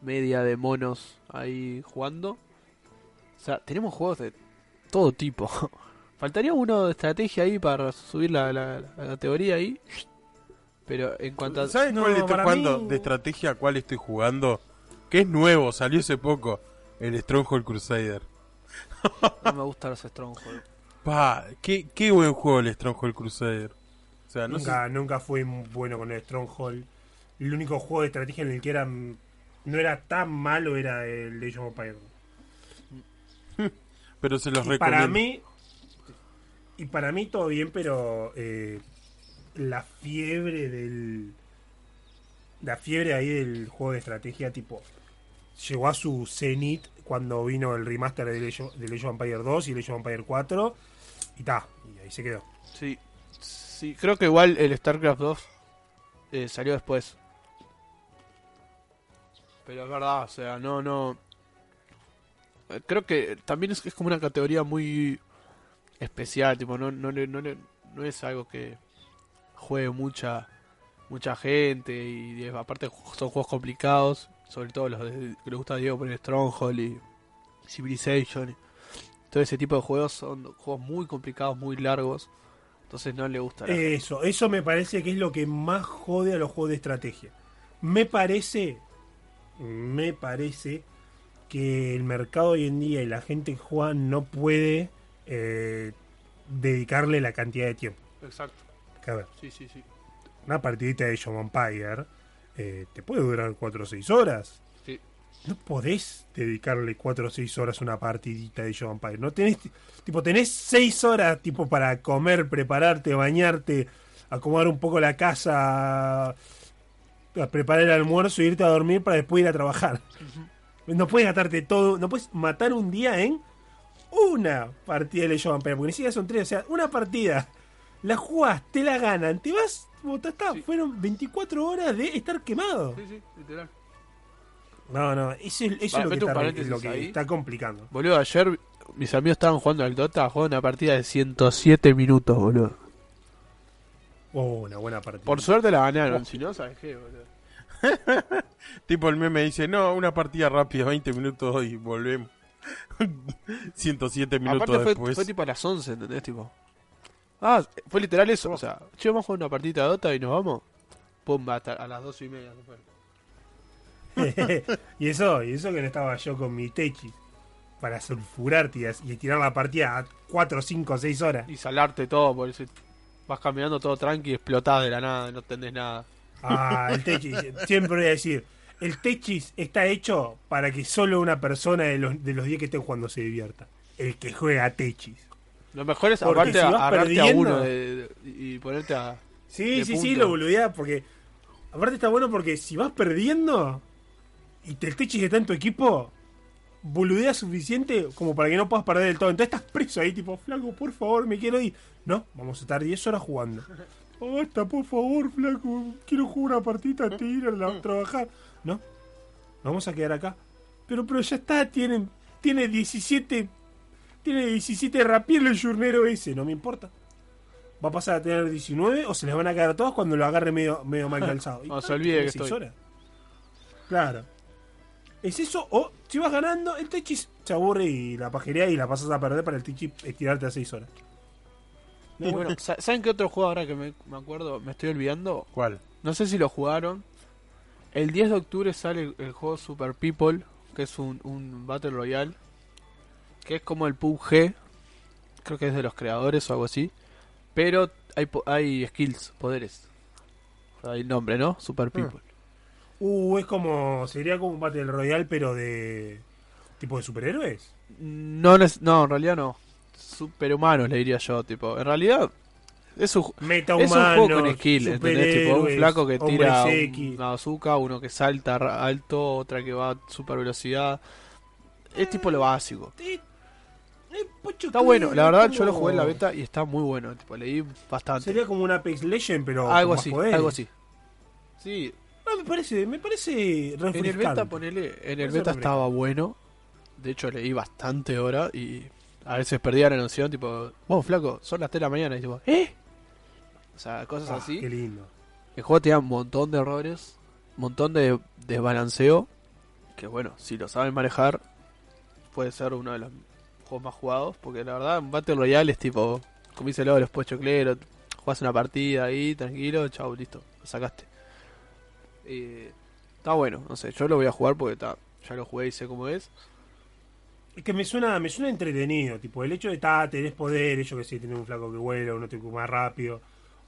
media de monos ahí jugando. O sea, tenemos juegos de todo tipo. [LAUGHS] Faltaría uno de estrategia ahí para subir la- la categoría ahí. Pero en cuanto a... ¿Sabes No, cuál estoy jugando? mí- De estrategia, ¿cuál estoy jugando? Que es nuevo, salió hace poco. El Stronghold Crusader. [LAUGHS] No me gustan los Stronghold. Pa, qué, qué buen juego el Stronghold Crusader. O sea, no sé. nunca, nunca fui bueno con el Stronghold. El único juego de estrategia en el que era no era tan malo era el Age of Empires. [LAUGHS] Pero se los Y recomiendo. para mí y para mí todo bien pero eh, la fiebre del la fiebre ahí del juego de estrategia tipo llegó a su cenit cuando vino el remaster of, del Age of Empire 2 y of Empire 4 y ta y ahí se quedó Sí, sí, creo que igual el StarCraft 2 eh, salió después. Pero es verdad, o sea, no, no. eh, Creo que también es, es como una categoría muy especial, tipo, no, no, no, le- no es algo que juegue mucha mucha gente y aparte son juegos complicados, sobre todo los de- que le gusta a Diego poner Stronghold y Civilization. y todo ese tipo de juegos son juegos muy complicados, muy largos. Entonces no le gusta. Eso, eso me parece que es lo que más jode a los juegos de estrategia. Me parece, me parece que el mercado hoy en día y la gente que juega no puede eh, dedicarle la cantidad de tiempo. Exacto. Que, a ver, Sí, sí, sí. una partidita de Age of Empire eh, te puede durar 4 o 6 horas. Sí. no podés dedicarle 4 o 6 horas a una partidita de Age of. No tenés, tipo, tenés 6 horas tipo para comer, prepararte, bañarte, acomodar un poco la casa, a preparar el almuerzo, irte a dormir para después ir a trabajar. No puedes gastarte todo, no puedes matar un día en una partida de of Empires, porque ni siquiera son tres, o sea, una partida. La jugás, te la ganan, te vas, ta, Sí. fueron 24 horas de estar quemado. Sí, sí, literal. No, no, eso es, eso Para, es lo que, está, lo que está complicando. Boludo, ayer mis amigos estaban jugando al Dota, jugaron una partida de 107 minutos, boludo. Oh, una buena partida. Por suerte la ganaron, si no, ¿sabes qué, boludo? [LAUGHS] Tipo el meme dice, no, una partida rápida, 20 minutos y volvemos. [LAUGHS] 107 minutos Aparte fue, después. fue tipo a las 11, ¿entendés? Tipo. Ah, fue literal eso. O sea, che, vamos a jugar una partida de Dota y nos vamos. Pum, hasta a las 2 y media. se fue. [LAUGHS] y eso, y eso que no estaba yo con mi techi para sulfurarte y, as- y tirar la partida a 4, 5, 6 horas. Y salarte todo, por eso vas caminando todo tranqui y explotás de la nada, no entendés nada. Ah, el techis. Siempre voy a decir, el techis está hecho para que solo una persona de los, de los 10 que estén jugando se divierta. El que juega techis. Lo mejor es aparte si agarrarte a perdiendo- uno de- de- y ponerte a. Sí, De sí, sí, lo boludea porque. Aparte está bueno porque si vas perdiendo y te, Techis está en tu equipo, boludea suficiente como para que no puedas perder del todo. Entonces estás preso ahí, tipo, flaco, por favor, me quiero ir. No, vamos a estar 10 horas jugando. [LAUGHS] Basta, por favor, flaco, quiero jugar una partita, te ir a la- trabajar. No, vamos a quedar acá. Pero, pero ya está, tienen, tiene 17, tiene 17 rapiel el jurnero ese, no me importa va a pasar a tener 19 o se les van a quedar todas cuando lo agarre medio, medio mal [LAUGHS] calzado. No se olvide que seis estoy. horas. Claro. Es eso, o si vas ganando, el Techis se aburre y la pajería y la pasas a perder para el Techis estirarte a 6 horas. No, bueno, sa- ¿saben qué otro juego ahora que me, me acuerdo? Me estoy olvidando. ¿Cuál? No sé si lo jugaron. El 10 de octubre sale el, el juego Super People, que es un, un Battle Royale. Que es como el PUBG. Creo que es de los creadores o algo así. Pero hay, po- hay skills, poderes. O sea, hay nombre, ¿no? Super People. Uh, es como. Sería como un Battle Royale, pero de. tipo de superhéroes. No, no, en realidad no. Superhumanos, le diría yo. Tipo, en realidad es un, Meta es un juego con skill, ¿entendés? Tipo, un flaco que tira un- una bazooka, uno que salta alto, otra que va a super velocidad. Es tipo lo básico. Eh, Está bueno, la verdad yo lo jugué en la beta y está muy bueno. Tipo, leí bastante. Sería como un Apex Legend, pero. Algo así, algo así. Sí, No, me parece, me parece en el beta, ponele, en el beta estaba bueno. De hecho, leí bastante hora y a veces perdía la noción. Tipo, vamos, flaco, son las 3 de la mañana. Y tipo, ¿eh? O sea, cosas Ah, así. Qué lindo. El juego tenía un montón de errores, un montón de desbalanceo. Que bueno, si lo saben manejar, puede ser uno de los juegos más jugados. Porque la verdad, un Battle Royale es tipo, comíselo luego los pochocleros, jugás una partida ahí, tranquilo, chau, listo, lo sacaste. Eh, está bueno, no sé, yo lo voy a jugar porque está, ya lo jugué y sé cómo es. Es que me suena, me suena entretenido, tipo, el hecho de ta, tenés poder, yo que sé, tenés un flaco que vuela, uno te más rápido,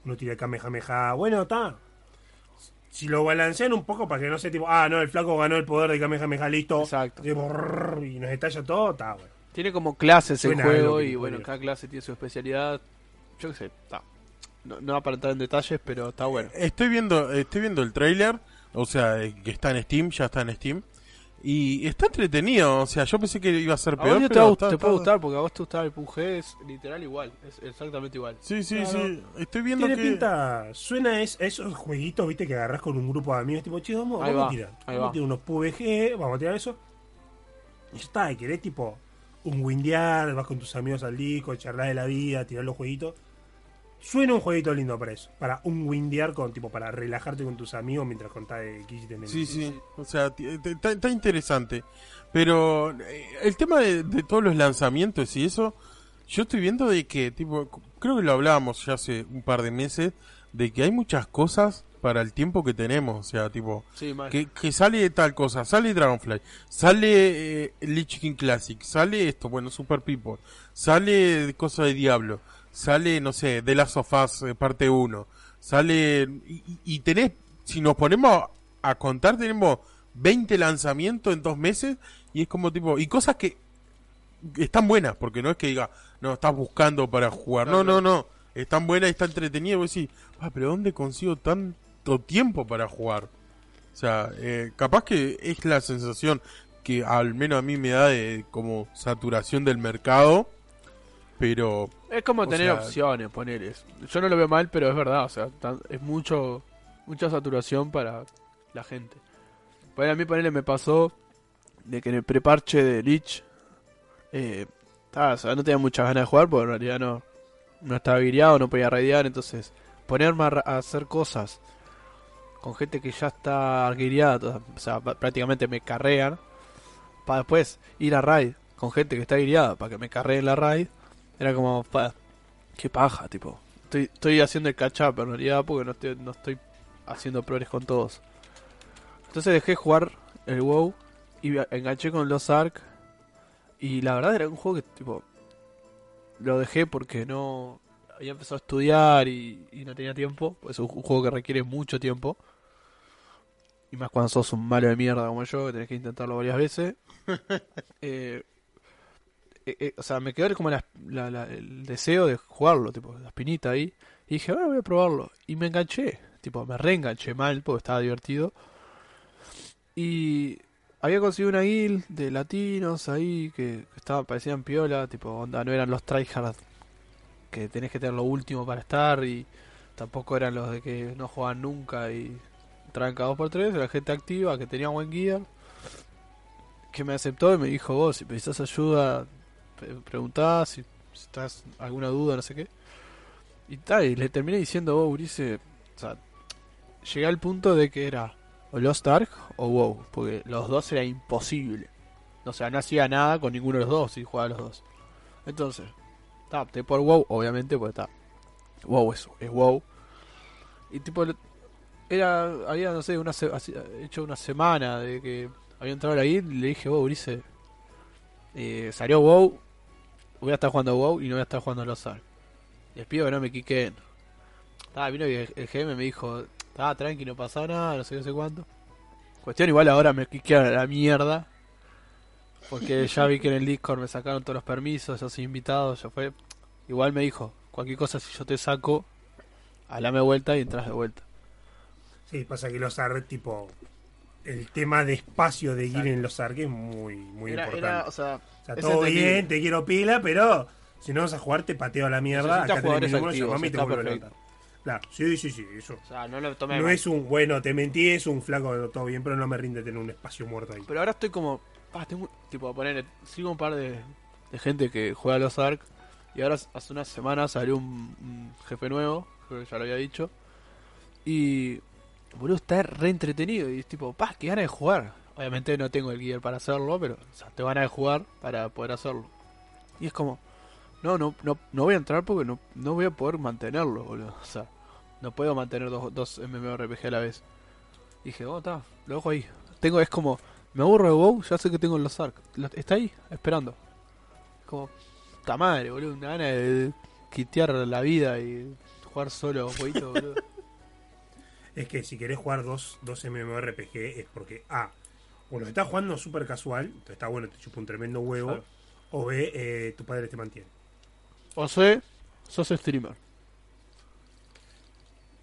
uno tira Kamehameha, bueno, está. Si lo balancean un poco para que no sea tipo, ah, no, el flaco ganó el poder de Kamehameha, listo, Exacto. y nos estalla todo, está bueno. Tiene como clases el Suena juego y bueno, cada clase tiene su especialidad. Yo qué sé, está. No, no va para entrar en detalles, pero está bueno. Estoy viendo, estoy viendo el trailer, o sea, eh, que está en Steam, ya está en Steam. Y está entretenido, o sea, yo pensé que iba a ser A vos peor, te, pero va- está- te está- puede gustar porque a vos te gustaba el PUBG, es literal igual, es exactamente igual. Sí, sí, Claro. sí. Estoy viendo Tiene que pinta, suena es, a esos jueguitos, viste, que agarrás con un grupo de amigos, tipo, che, vamos, Ahí vamos va, a tirar, ahí vamos va. a tirar unos PvG, vamos a tirar eso. Y ya está, y querés tipo un windear, vas con tus amigos al disco, charlar de la vida, tirar los jueguitos. Suena un jueguito lindo para eso, para un windear con tipo para relajarte con tus amigos mientras contás de qué hiciste en el Sí, sí, o sea, te- está, interesante. Pero eh, el tema de, de todos los lanzamientos y eso, yo estoy viendo de que, tipo, creo que lo hablábamos ya hace un par de meses, de que hay muchas cosas para el tiempo que tenemos. O sea, tipo, Sí, que, que sale tal cosa, sale Dragonfly, sale eh, Lich King Classic, sale esto, bueno, Super People, sale cosa de Diablo, sale, no sé, The Last of Us eh, parte 1, sale, y, y- tenés, si nos ponemos a contar, tenemos 20 lanzamientos en dos meses y es como tipo, y cosas que están buenas, porque no es que diga, no, estás buscando para jugar, no, no, no, están buenas y está entretenido, y vos decís, ah, pero ¿dónde consigo tanto tiempo para jugar? O sea, eh, capaz que es la sensación que al menos a mí me da de como saturación del mercado, pero Es como tener sea- opciones, poner Yo no lo veo mal, pero es verdad, o sea, tan- es mucho mucha saturación para la gente. Pues a mí ponerle me pasó de que en el preparche de Lich eh, estaba- o sea, no tenía muchas ganas de jugar porque en realidad no, no estaba guiado, no podía raidear, entonces ponerme a hacer cosas con gente que ya está guiada, o sea, prácticamente me carrean, para después ir a raid con gente que está guiada para que me carreen la raid, era como, pa, qué paja, tipo. Estoy, estoy haciendo el catch up en realidad porque no estoy, no estoy haciendo progres con todos. Entonces dejé jugar el WoW y enganché con los Ark. Y la verdad era un juego que, tipo, lo dejé porque no había empezado a estudiar y, y no tenía tiempo. pues Es un ju- juego que requiere mucho tiempo. Y más cuando sos un malo de mierda como yo, que tenés que intentarlo varias veces. [LAUGHS] Eh, eh, eh, o sea, me quedó como la- la- la- el deseo de jugarlo, tipo, la espinita ahí. Y dije, bueno, voy a probarlo. Y me enganché, tipo, me reenganché mal porque estaba divertido. Y había conseguido una guild de latinos ahí que, que estaban, parecían piola, tipo, onda, no eran los tryhard que tenés que tener lo último para estar y tampoco eran los de que no juegan nunca y por tres, era gente activa que tenía buen gear que me aceptó y me dijo vos si necesitas ayuda pre- preguntá si, si estás alguna duda no sé qué y tal y le terminé diciendo vos Urice o llegué al punto de que era o Lost Ark o WoW porque los dos era imposible. O sea no hacía nada con ninguno de los dos si jugaba los dos entonces ta, opté por WoW obviamente porque está WoW es, es WoW. Y tipo era había no sé una se- hecho una semana de que había entrado ahí y le dije, wow, Ulises, eh, salió WoW, voy a estar jugando WoW y no voy a estar jugando los Ark. Les pido que no me quiquen. Ah, vino y el, el GM me dijo, ah, tranqui, no pasa nada, no sé no sé cuánto. Cuestión igual ahora me quiquean a la mierda. Porque [LAUGHS] ya vi que en el Discord me sacaron todos los permisos, ya soy invitado, ya fue. Igual me dijo, cualquier cosa si yo te saco, alame vuelta y entras de vuelta. Sí, pasa que los ARC, tipo, el tema de espacio de ir en los ARC es muy, muy Era, importante. era, o sea, o sea, es todo bien, te quiero pila, pero si no vas a jugar, te pateo a la mierda. Acá tenés mi número, llamame y te vuelvo a. Claro, sí, sí, sí, eso. o sea, no lo tomé No mal. es un, bueno, te mentí, es un flaco, todo bien, pero no me rinde tener un espacio muerto ahí. Pero ahora estoy como. pa, tengo, tipo, a poner. Sigo un par de, de gente que juega a los Ark. Y ahora hace unas semanas salió un, un jefe nuevo. Creo que ya lo había dicho. Y. Boludo, está re entretenido. Y es tipo, pa, qué ganas de jugar. Obviamente no tengo el gear para hacerlo, pero. O sea, te van a jugar para poder hacerlo. Y es como. No, no, no, no voy a entrar porque no, no voy a poder mantenerlo, boludo. O sea, no puedo mantener dos, dos MMORPG a la vez. Dije, oh, está, lo dejo ahí. Tengo, es como, me aburro de WoW, ya sé que tengo los. Lo- Está ahí, esperando. Como, ta madre, boludo, una gana de quitear la vida y jugar solo jueguito, boludo. [LAUGHS] Es que si querés jugar dos, dos MMORPG es porque A, o lo estás jugando súper casual, entonces está bueno, te chupa un tremendo huevo, Claro. o B, eh, tu padre te mantiene. O sea, sos streamer.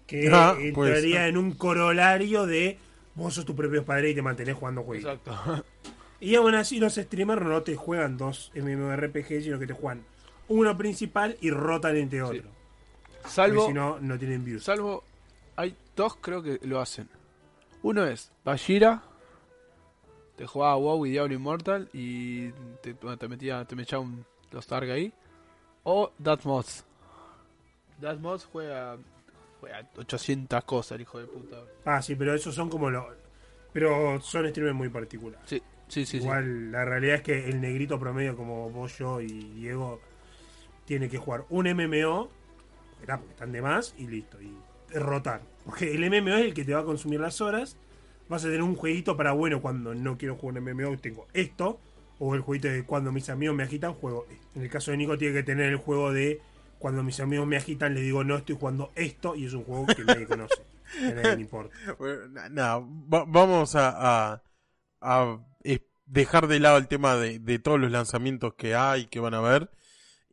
Que [LAUGHS] Ah, entraría en un corolario de vos sos tu propio padre y te mantenés jugando juegos. Exacto. [LAUGHS] Y aún así los streamers no te juegan dos MMORPG, sino que te juegan uno principal y rotan entre otro. Porque Salvo, si no, no tienen views. salvo, hay dos creo que lo hacen. Uno es Bashira, te jugaba WoW y Diablo Immortal y te, bueno, te metía, te metía un los Targ ahí. O Datmods. Datmods juega, juega 800 cosas, el hijo de puta. Ah, sí, pero esos son como los... Pero son streamers muy particulares. Sí, sí, sí. sí. Igual la realidad es que el negrito promedio como vos, yo y Diego tiene que jugar un MMO, porque están de más y listo, y rotar. Porque el MMO es el que te va a consumir las horas. Vas a tener un jueguito para bueno cuando no quiero jugar un MMO, tengo esto. O el jueguito de cuando mis amigos me agitan, juego. esto. En el caso de Nico tiene que tener el juego de cuando mis amigos me agitan, le digo no estoy jugando esto y es un juego que nadie conoce. [LAUGHS] Que a nadie le importa. Bueno, nada, va- vamos a, a, a es- dejar de lado el tema de, de todos los lanzamientos que hay, que van a haber.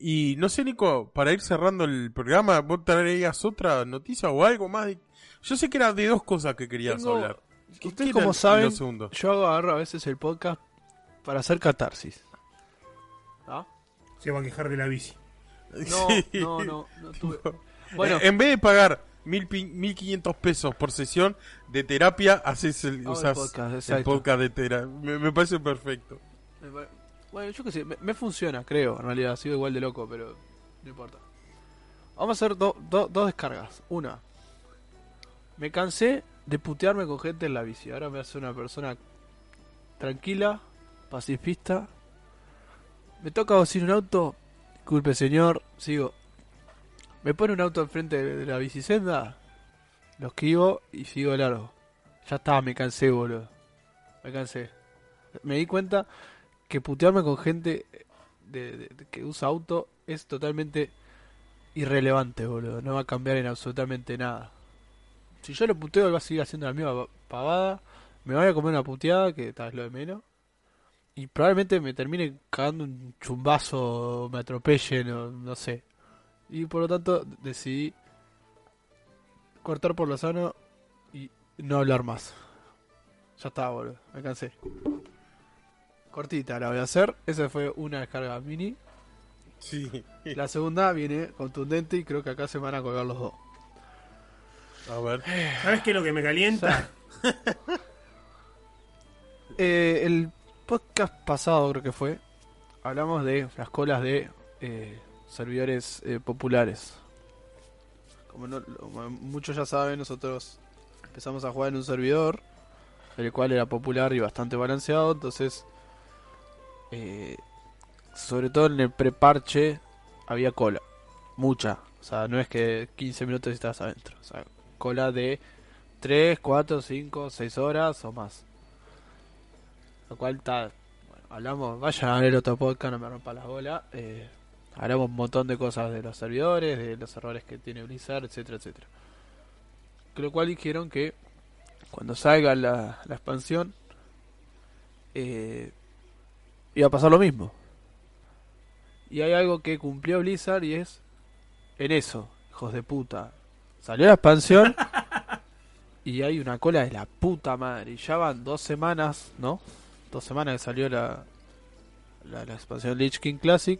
Y no sé, Nico, para ir cerrando el programa, vos traerías otra noticia o algo más. de- Yo sé que era de dos cosas que querías Tengo- hablar. ¿Qué- Ustedes como saben, yo hago agarro a veces el podcast para hacer catarsis. ¿Ah? Se va a quejar de la bici. No, [LAUGHS] Sí. no, no, no [LAUGHS] tuve. Bueno, en vez de pagar mil pi- 1500 pesos por sesión de terapia, haces el, usas podcast, el podcast de terapia. Me, me parece perfecto. me pare- bueno, yo qué sé, me, funciona, creo, en realidad, sigo igual de loco, pero no importa. Vamos a hacer do- do- dos descargas. Una, me cansé de putearme con gente en la bici. Ahora me hacer una persona tranquila, pacifista. Me toca decir un auto, disculpe señor, sigo. Me pone un auto enfrente de la bicisenda, lo esquivo y sigo largo. Ya está, me cansé, boludo. Me cansé. Me di cuenta que putearme con gente de- que usa auto es totalmente irrelevante, boludo. No va a cambiar en absolutamente nada. Si yo lo puteo, él va a seguir haciendo la misma pavada. Me voy a comer una puteada, que tal vez lo de menos. Y probablemente me termine cagando un chumbazo, me atropelle, no, no sé. Y por lo tanto decidí cortar por lo sano y no hablar más. Ya está, boludo. Me cansé. Cortita la voy a hacer. Esa fue una descarga mini. Sí. La segunda viene contundente y creo que acá se van a colgar los dos. A ver. ¿Sabes qué es lo que me calienta? [LAUGHS] Eh, el podcast pasado creo que fue. Hablamos de las colas de eh, servidores eh, populares. Como, no- como muchos ya saben, nosotros empezamos a jugar en un servidor, el cual era popular y bastante balanceado, entonces, eh, sobre todo en el preparche, había cola, mucha. O sea, no es que 15 minutos estás adentro. O sea, cola de 3, 4, 5, 6 horas o más. Lo cual está. Bueno, hablamos. Vayan a ver el otro podcast, no me rompa las bolas. Eh, hablamos un montón de cosas de los servidores, de los errores que tiene Blizzard, etcétera, etcétera. Lo cual dijeron que cuando salga la, la expansión eh, iba a pasar lo mismo. Y hay algo que cumplió Blizzard y es en eso, hijos de puta. Salió la expansión [LAUGHS] y hay una cola de la puta madre. Y ya van dos semanas, ¿no? Dos semanas que salió la, la, la expansión Lich King Classic.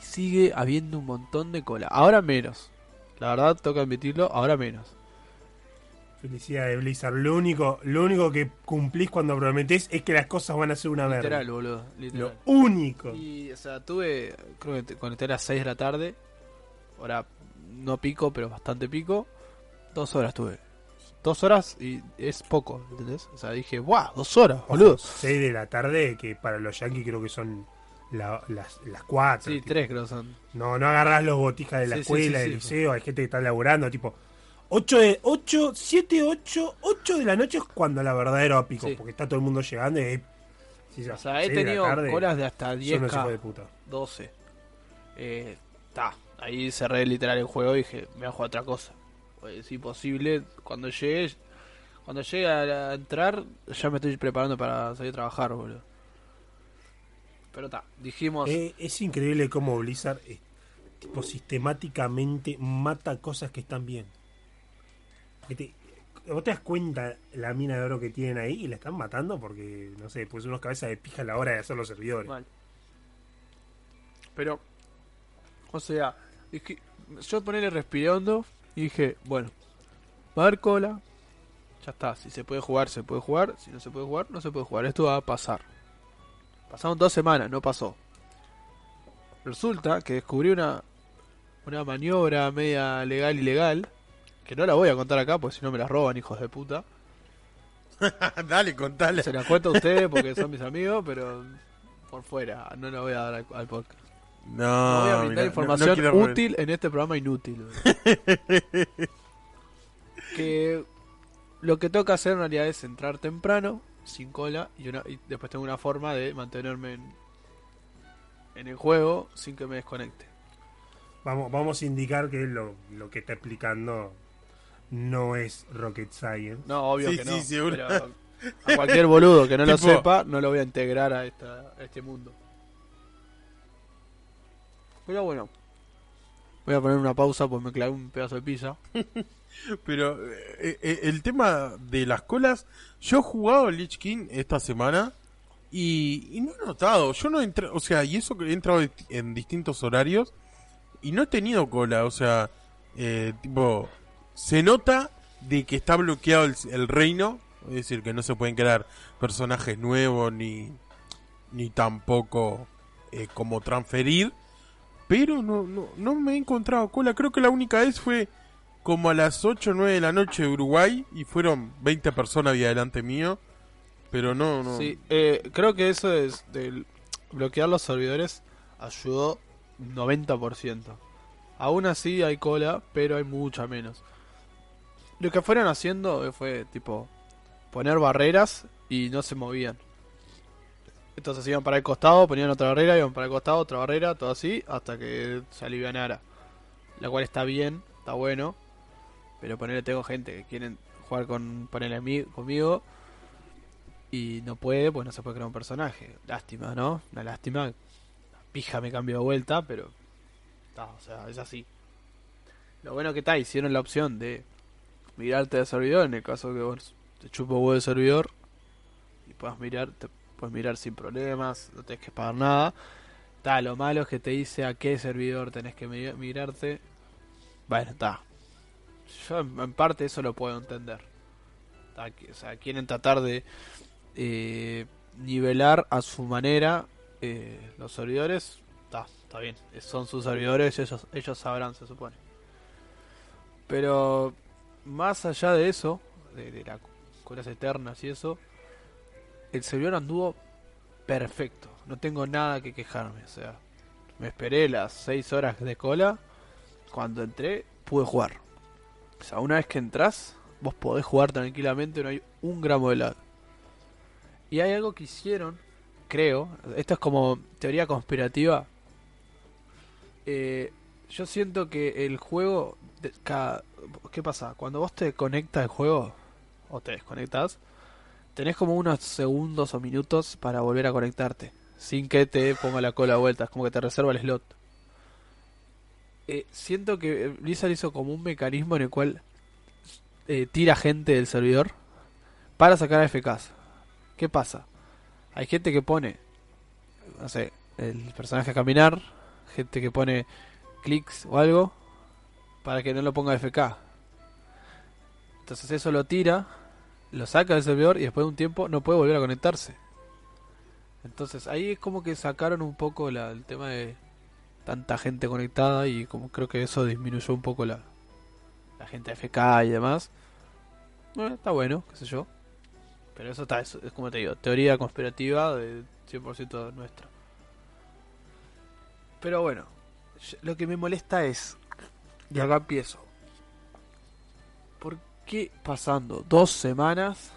Y sigue habiendo un montón de cola. Ahora menos. La verdad, toca admitirlo, ahora menos. Felicidades, Blizzard. Lo único, lo único que cumplís cuando prometés es que las cosas van a ser una verga. Literal, boludo. Lo Literal. único. Y, o sea, tuve, creo que te- conecté a las 6 de la tarde. Ahora, no pico, pero bastante pico. Dos horas tuve. Dos horas y es poco, ¿entendés? O sea, dije, ¡buah! Dos horas, boludo. 6 de la tarde, que para los yankees creo que son la- las, las 4. Sí, tres creo son. No, no agarrás los botijas de la Sí, escuela, sí, del liceo, hay gente que está laburando, tipo 8 de 8, 7, 8, 8 de la noche es cuando la verdadero pico, Sí. porque está todo el mundo llegando y eh, sí, ya, O sea, he de tenido tarde, colas de hasta son unos hijos 10k, de puta. 12. Eh, ta, ahí cerré literal el juego y dije, me voy a jugar otra cosa. Pues, es imposible, cuando llegue, cuando llegue a, entrar, ya me estoy preparando para salir a trabajar, boludo. Pero ta, dijimos, Eh, es increíble cómo Blizzard eh, tipo sistemáticamente mata cosas que están bien. Que te- vos te das cuenta la mina de oro que tienen ahí y la están matando porque, no sé, pues unos cabezas de pija a la hora de hacer los servidores. Pero, o sea, yo ponerle respiré hondo y dije, bueno, va a haber cola, ya está, si se puede jugar, se puede jugar, si no se puede jugar, no se puede jugar, esto va a pasar. Pasaron dos semanas, no pasó. Resulta que descubrí una, una maniobra media legal y legal, que no la voy a contar acá, porque si no me la roban, hijos de puta. [LAUGHS] Dale, contale. Se la cuento a ustedes porque son mis amigos, pero por fuera, no la voy a dar al, al podcast. No, No voy a brindar no- información no útil en este programa inútil. [LAUGHS] que lo que toca hacer en realidad es entrar temprano, sin cola, y, una, y después tengo una forma de mantenerme en, en el juego sin que me desconecte. Vamos, vamos a indicar que lo, lo que está explicando no es rocket science. No, obvio Sí, que sí, no. seguro. pero A [LAUGHS] cualquier boludo que no lo Tipo- sepa, no lo voy a integrar a, esta, a este mundo. Pero bueno. Voy a poner una pausa porque me clavé un pedazo de pizza. [LAUGHS] Pero eh, eh, el tema de las colas, yo he jugado Lich King esta semana y, y no he notado, yo no entré, o sea, y eso que he entrado en distintos horarios y no he tenido cola, o sea, eh, tipo, se nota de que está bloqueado el, el reino, es decir, que no se pueden crear personajes nuevos ni, ni tampoco eh, como transferir, pero no, no, no me he encontrado cola, creo que la única vez fue como a las 8 o 9 de la noche de Uruguay y fueron 20 personas ahí adelante mío. Pero no, no. Sí, eh, creo que eso es del bloquear los servidores ayudó 90%. Aún así hay cola, pero hay mucha menos. Lo que fueron haciendo fue tipo poner barreras y no se movían. Entonces iban para el costado, ponían otra barrera, iban para el costado, otra barrera, todo así, hasta que se alivianara. La cual está bien, está bueno. Pero ponerle tengo gente que quieren jugar con ponerle conmigo y no puede, pues no se puede crear un personaje. Lástima, ¿no? Una lástima. La pija me cambió de vuelta, pero. Está, o sea, es así. Lo bueno que está, hicieron la opción de mirarte de servidor en el caso que vos te chupo huevo de servidor y puedas mirar, te puedes mirar sin problemas, no tenés que pagar nada. Está, lo malo es que te dice a qué servidor tenés que mi- mirarte. Bueno, está. Yo en parte eso lo puedo entender. Está, que- O sea, quieren tratar de eh, nivelar a su manera eh, los servidores. Está, está bien. Son sus servidores, ellos, ellos sabrán, se supone. Pero más allá de eso, de, las colas eternas y eso, el servidor anduvo perfecto. No tengo nada que quejarme. O sea, me esperé las 6 horas de cola. Cuando entré, pude jugar. O sea, una vez que entras, vos podés jugar tranquilamente, no hay un gramo de lag. Y hay algo que hicieron, creo, esto es como teoría conspirativa. Eh, yo siento que el juego, ¿qué pasa? Cuando vos te conectas al juego, o te desconectas, tenés como unos segundos o minutos para volver a conectarte, sin que te ponga la cola a vuelta, es como que te reserva el slot. Eh, siento que Blizzard hizo como un mecanismo en el cual eh, tira gente del servidor para sacar AFKs. ¿Qué pasa? Hay gente que pone, no sé, el personaje a caminar, gente que pone clics o algo para que no lo ponga FK. Entonces eso lo tira, lo saca del servidor y después de un tiempo no puede volver a conectarse. Entonces ahí es como que sacaron un poco la- el tema de tanta gente conectada y como creo que eso disminuyó un poco la, la gente FK y demás. Bueno, está bueno, qué sé yo. Pero eso está, es como te digo, teoría conspirativa de 100% nuestra. Pero bueno, lo que me molesta es, y acá empiezo. ¿Por qué pasando dos semanas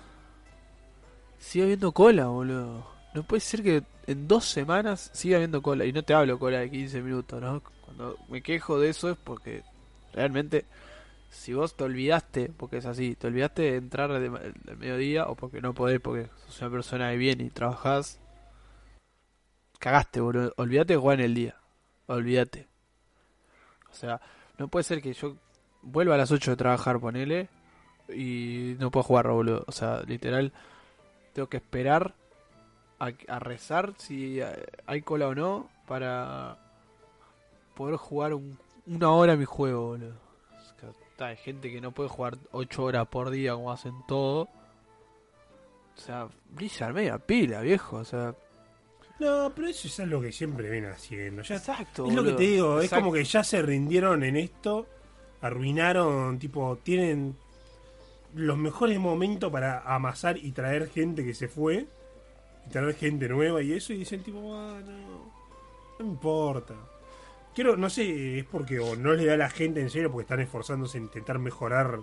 sigue habiendo cola, boludo? No puede ser que en dos semanas siga habiendo cola. Y no te hablo cola de 15 minutos, ¿no? Cuando me quejo de eso es porque realmente, si vos te olvidaste, porque es así, te olvidaste de entrar de, del mediodía o porque no podés, porque sos una persona de bien y trabajás, cagaste, boludo. Olvídate de jugar en el día. Olvídate. O sea, no puede ser que yo vuelva a las 8 de trabajar, ponele, y no puedo jugar, boludo. O sea, literal, tengo que esperar a, rezar si hay cola o no para poder jugar un- una hora mi juego, boludo. Es que, ta, hay gente que no puede jugar 8 horas por día como hacen todo. O sea, Blizzard media pila, viejo. O sea, No, pero eso es algo que siempre viene haciendo. Ya exacto. Es lo que te digo, es Exacto. como que ya se rindieron en esto, arruinaron, tipo, tienen los mejores momentos para amasar y traer gente que se fue, y traer gente nueva y eso, y dicen tipo, ah, no, importa. Quiero, no sé, es porque o no le da a la gente en serio porque están esforzándose en intentar mejorar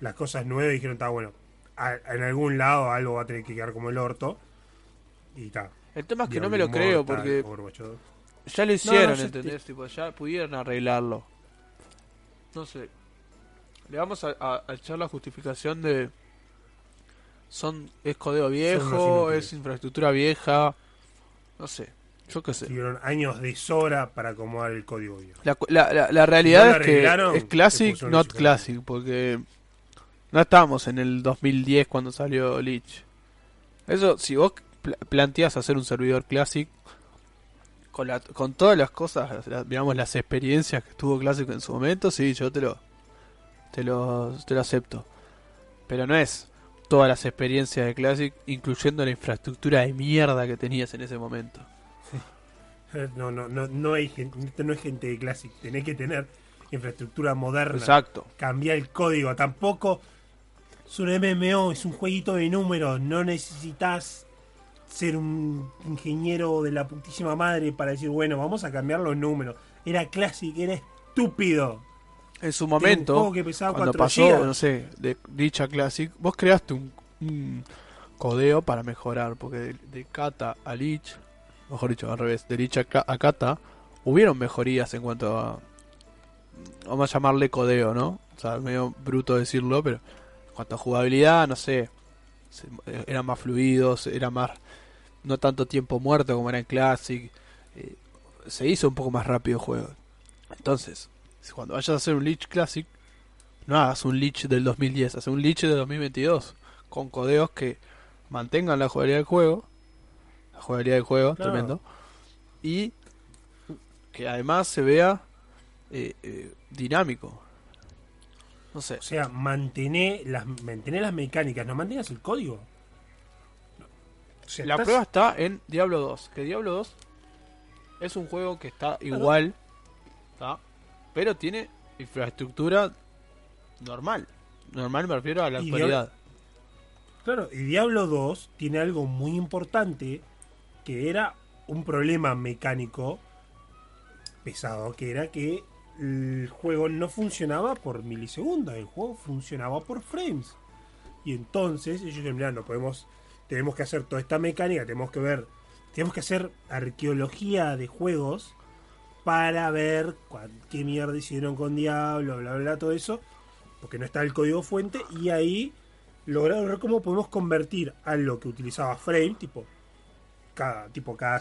las cosas nuevas y dijeron, está bueno, a- en algún lado algo va a tener que quedar como el orto. Y está. El tema es que no me lo creo porque Overwatch 2. ya lo hicieron, ya ¿entendés? Tipo, ya pudieron arreglarlo. No sé. Le vamos a, a- a echar la justificación de son es codeo viejo, es infraestructura vieja, no sé, yo qué sé. Tuvieron años de sobra para acomodar el código viejo. La, la, la, la realidad No es que es Classic, not Classic, porque no estábamos en el 2010 cuando salió Lich. Eso, si vos pla- planteas hacer un servidor Classic, con, la, con todas las cosas, la- digamos, las experiencias que tuvo Classic en su momento, sí, yo te lo, te lo, te lo acepto. Pero no es todas las experiencias de Classic, incluyendo la infraestructura de mierda que tenías en ese momento. No, no, no, no hay gente, no es gente de Classic. Tenés que tener infraestructura moderna. Exacto. Cambiar el código. Tampoco es un MMO, es un jueguito de números. No necesitas ser un ingeniero de la putísima madre para decir, bueno, vamos a cambiar los números. Era Classic, era estúpido. En su momento, que pesaba cuando 4 pasó, gigas. no sé, de dicha Classic, vos creaste un, un codeo para mejorar, porque de, de Kata a Lich, mejor dicho, al revés, de Lich a, a Kata, hubieron mejorías en cuanto a, vamos a llamarle codeo, ¿no? O sea, medio bruto decirlo, pero en cuanto a jugabilidad, no sé, eran más fluidos, era más, no tanto tiempo muerto como era en Classic, eh, se hizo un poco más rápido el juego. Entonces, cuando vayas a hacer un Lich Classic, no hagas un Lich del 2010, haz un Lich del 2022, con codeos que mantengan la jugabilidad del juego, la jugabilidad del juego, Claro. tremendo, y que además se vea eh, eh, dinámico. No sé, O sea, mantener las, mantener las mecánicas, no mantengas el código. La estás- prueba está en Diablo 2, que Diablo 2 es un juego que está igual, ¿tá? pero tiene infraestructura normal. Normal me refiero a la Y actualidad. Claro, y Diablo 2 tiene algo muy importante que era un problema mecánico pesado, que era que el juego no funcionaba por milisegundos, el juego funcionaba por frames. Y entonces ellos dijeron, "Mirá, no podemos, tenemos que hacer toda esta mecánica, tenemos que ver, tenemos que hacer arqueología de juegos para ver qué mierda hicieron con Diablo, bla, bla, bla, todo eso, porque no está el código fuente, y ahí lograron ver cómo podemos convertir a lo que utilizaba Frame, tipo, cada, tipo, cada,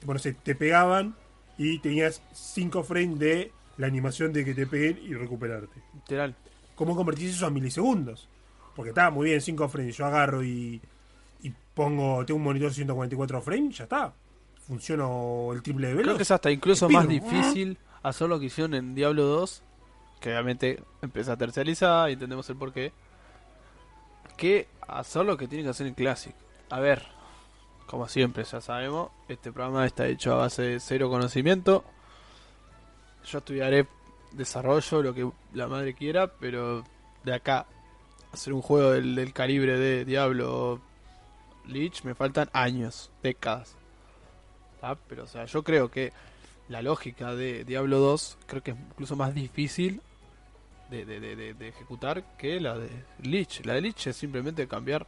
tipo, no sé, te pegaban y tenías 5 frames de la animación de que te peguen y recuperarte. Literal. ¿Cómo convertís eso a milisegundos? Porque estaba muy bien 5 frames, yo agarro y pongo, tengo un monitor 144 frames, ya está. Funciono el triple de veloz. Creo que es hasta incluso más difícil hacer lo que hicieron en Diablo 2, que obviamente empieza a terciarizar y entendemos el porqué, que hacer lo que tiene que hacer en Classic. A ver, como siempre, ya sabemos, este programa está hecho a base de cero conocimiento. Yo estudiaré desarrollo, lo que la madre quiera, pero de acá hacer un juego del, del calibre de Diablo Lich me faltan años, décadas. Pero o sea, yo creo que la lógica de Diablo 2 creo que es incluso más difícil de, de- de- de- de ejecutar que la de Lich. La de Lich es simplemente cambiar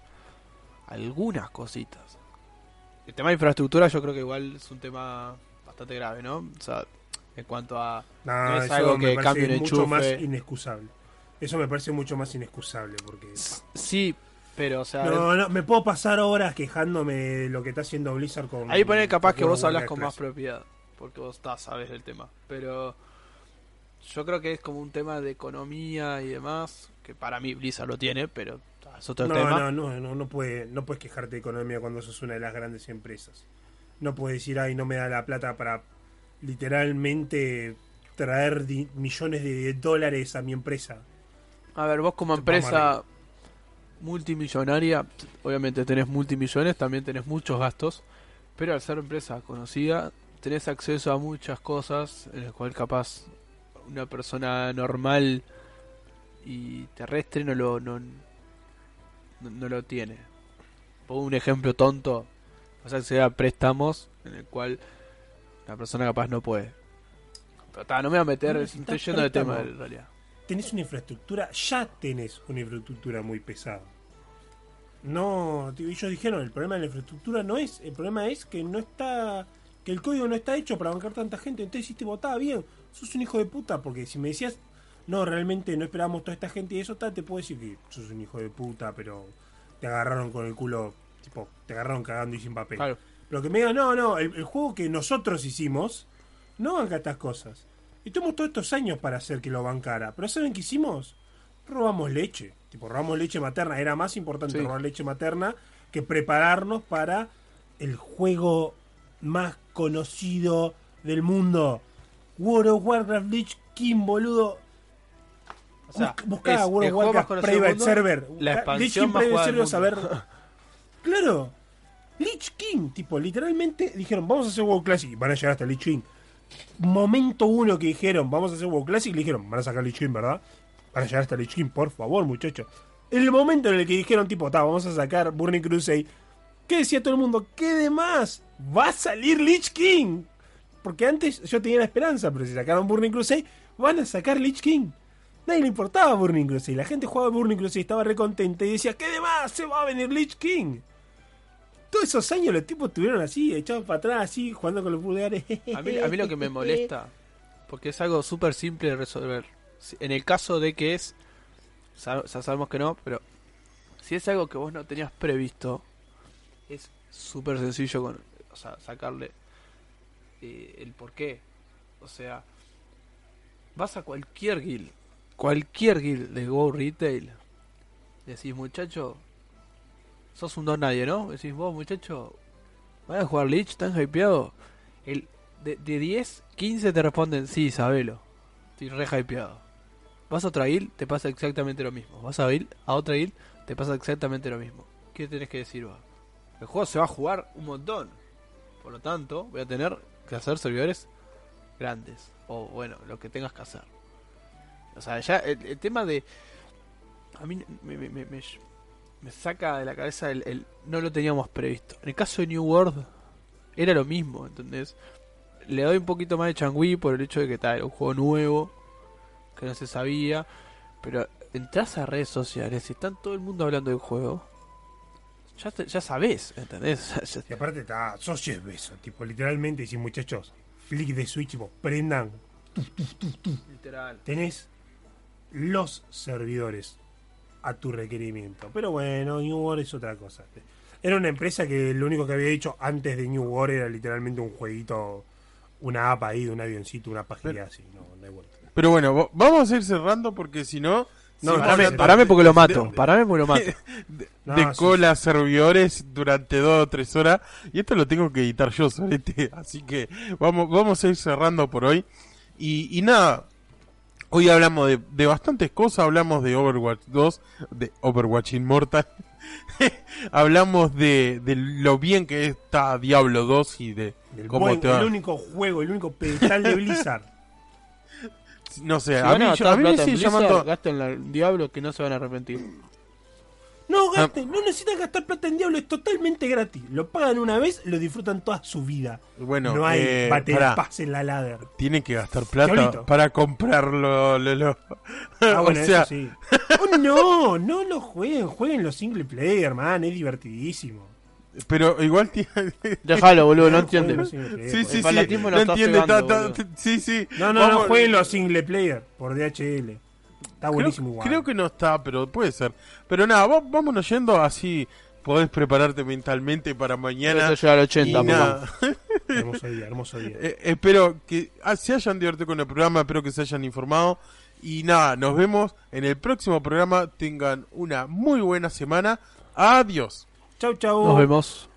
algunas cositas. El tema de infraestructura yo creo que igual es un tema bastante grave, ¿no? O sea, en cuanto a... No es algo que cambie un mucho más enchufe. inexcusable. Eso me parece mucho más inexcusable porque... Sí, pero o sea... No, no, me puedo pasar horas quejándome de lo que está haciendo Blizzard con... Ahí pone capaz que vos hablas con más propiedad, porque vos estás, sabes del tema. Pero yo creo que es como un tema de economía y demás, que para mí Blizzard lo tiene, pero es otro No, tema. no, no, no, no, puede, no puedes quejarte de economía cuando sos una de las grandes empresas. No puedes decir, ay, no me da la plata para literalmente traer millones de dólares a mi empresa. A ver, vos como vamos empresa multimillonaria, obviamente tenés multimillones, también tenés muchos gastos, pero al ser empresa conocida, tenés acceso a muchas cosas en las cuales capaz una persona normal y terrestre no lo no, no, no lo tiene. Pongo un ejemplo tonto, o sea, que sea préstamos en el cual la persona capaz no puede. Pero no me voy a meter, estoy yendo de tema en realidad. Tenés una infraestructura, ya tenés una infraestructura muy pesada. No, ellos dijeron, el problema de la infraestructura no es, el problema es que no está, que el código no está hecho para bancar tanta gente. Entonces hiciste votada bien, sos un hijo de puta, porque si me decías, no, realmente no esperábamos toda esta gente y eso, ta, te puedo decir que sos un hijo de puta, pero te agarraron con el culo, tipo, te agarraron cagando y sin papel. Claro. Pero que me digan, no, no, el, el juego que nosotros hicimos no banca estas cosas. Y tuvimos todos estos años para hacer que lo bancara. Pero ¿saben qué hicimos? Robamos leche. Tipo, robamos leche materna. Era más importante Sí. robar leche materna que prepararnos para el juego más conocido del mundo. World of Warcraft Lich King, boludo. O sea, buscá es World of Warcraft Private mundo, Server. La expansión Lich King más Private Server, ver. [LAUGHS] Claro. Lich King, tipo, literalmente dijeron, vamos a hacer WoW Classic. y Van a llegar hasta Lich King. Momento uno que dijeron, vamos a hacer WoW Classic, le dijeron, van a sacar Lich King, ¿verdad? Van a llegar hasta Lich King, por favor, muchachos. El momento en el que dijeron, tipo, ta, vamos a sacar Burning Crusade, ¿qué decía todo el mundo? ¿Qué de más? Va a salir Lich King. Porque antes yo tenía la esperanza, pero si sacaron Burning Crusade, van a sacar Lich King. Nadie le importaba Burning Crusade. La gente jugaba Burning Crusade, estaba recontenta y decía, ¿qué de más? Se va a venir Lich King. Todos esos años los tipos estuvieron así, echados para atrás, así, jugando con los pulgares. A mí, a mí lo que me molesta, porque es algo súper simple de resolver. En el caso de que es, ya sabemos que no, pero si es algo que vos no tenías previsto, es súper sencillo con, o sea, sacarle eh, el porqué. O sea, vas a cualquier guild, cualquier guild de Go Retail, decís, muchacho, sos un don nadie, ¿no? Decís, vos, muchacho, ¿vas a jugar Lich? ¿Están hypeado? El, de, de 10, 15 te responden, sí, sabelo. Estoy re hypeado. Vas a otra guild, te pasa exactamente lo mismo. Vas a, guild, a otra guild, te pasa exactamente lo mismo. ¿Qué tenés que decir vos? El juego se va a jugar un montón. Por lo tanto, voy a tener que hacer servidores grandes. O bueno, lo que tengas que hacer. O sea, ya el, tema de... A mí me, me- me saca de la cabeza el, el- No lo teníamos previsto. En el caso de New World, era lo mismo, ¿entendés? Le doy un poquito más de changüí por el hecho de que tal, un juego nuevo, que no se sabía, pero entras a redes sociales y están todo el mundo hablando del juego. Ya, te- ya sabés, ¿entendés? [LAUGHS] Y aparte está, sos Bezos, tipo, literalmente, y si muchachos, flick de Switch, tipo, prendan, Literal. tenés los servidores a tu requerimiento. Pero bueno, New World es otra cosa. Era una empresa que lo único que había dicho antes de New World era literalmente un jueguito, una app ahí de un avioncito, una página así. No, no hay vuelta. Pero bueno, vamos a ir cerrando porque si no... No, seguimos parame, porque lo mato, de- parame porque lo mato. [LAUGHS] No, de sí, cola servidores durante dos o tres horas y esto lo tengo que editar yo solete [LAUGHS] así que vamos vamos a ir cerrando por hoy y, y nada hoy hablamos de, de bastantes cosas hablamos de Overwatch 2 de Overwatch Immortal [LAUGHS] hablamos de, de lo bien que está Diablo 2 y de El, cómo buen- te va el único juego, el único pedestal de Blizzard. [LAUGHS] no sé Si a mí, yo- gastar a mí me sigue Blizzard, llamando gasten el diablo que no se van a arrepentir. No gasten, no necesitan gastar plata en Diablo, es totalmente gratis. Lo pagan una vez, lo disfrutan toda su vida. bueno no hay eh, en la ladder. tienen que gastar plata Diablito. para comprarlo lo- lo- Ah, [LAUGHS] o bueno, sea eso sí. Oh, no, no lo jueguen, jueguen los single player, man, es divertidísimo. pero igual tiene [LAUGHS] Déjalo, boludo, no player, Sí, sí, sí. No entiende. sí, sí. No, no, no, jueguen los single player por DHL. Está creo, buenísimo igual. creo que no está, pero puede ser. Pero nada, va- vámonos yendo así. Podés prepararte mentalmente para mañana. Llega al Y 80, papá. nada, [LAUGHS] Hermoso día, hermoso día. eh, espero que ah, se hayan divertido con el programa, espero que se hayan informado. Y nada, nos vemos en el próximo programa. Tengan una muy buena semana. Adiós. Chau, chau. Nos vemos.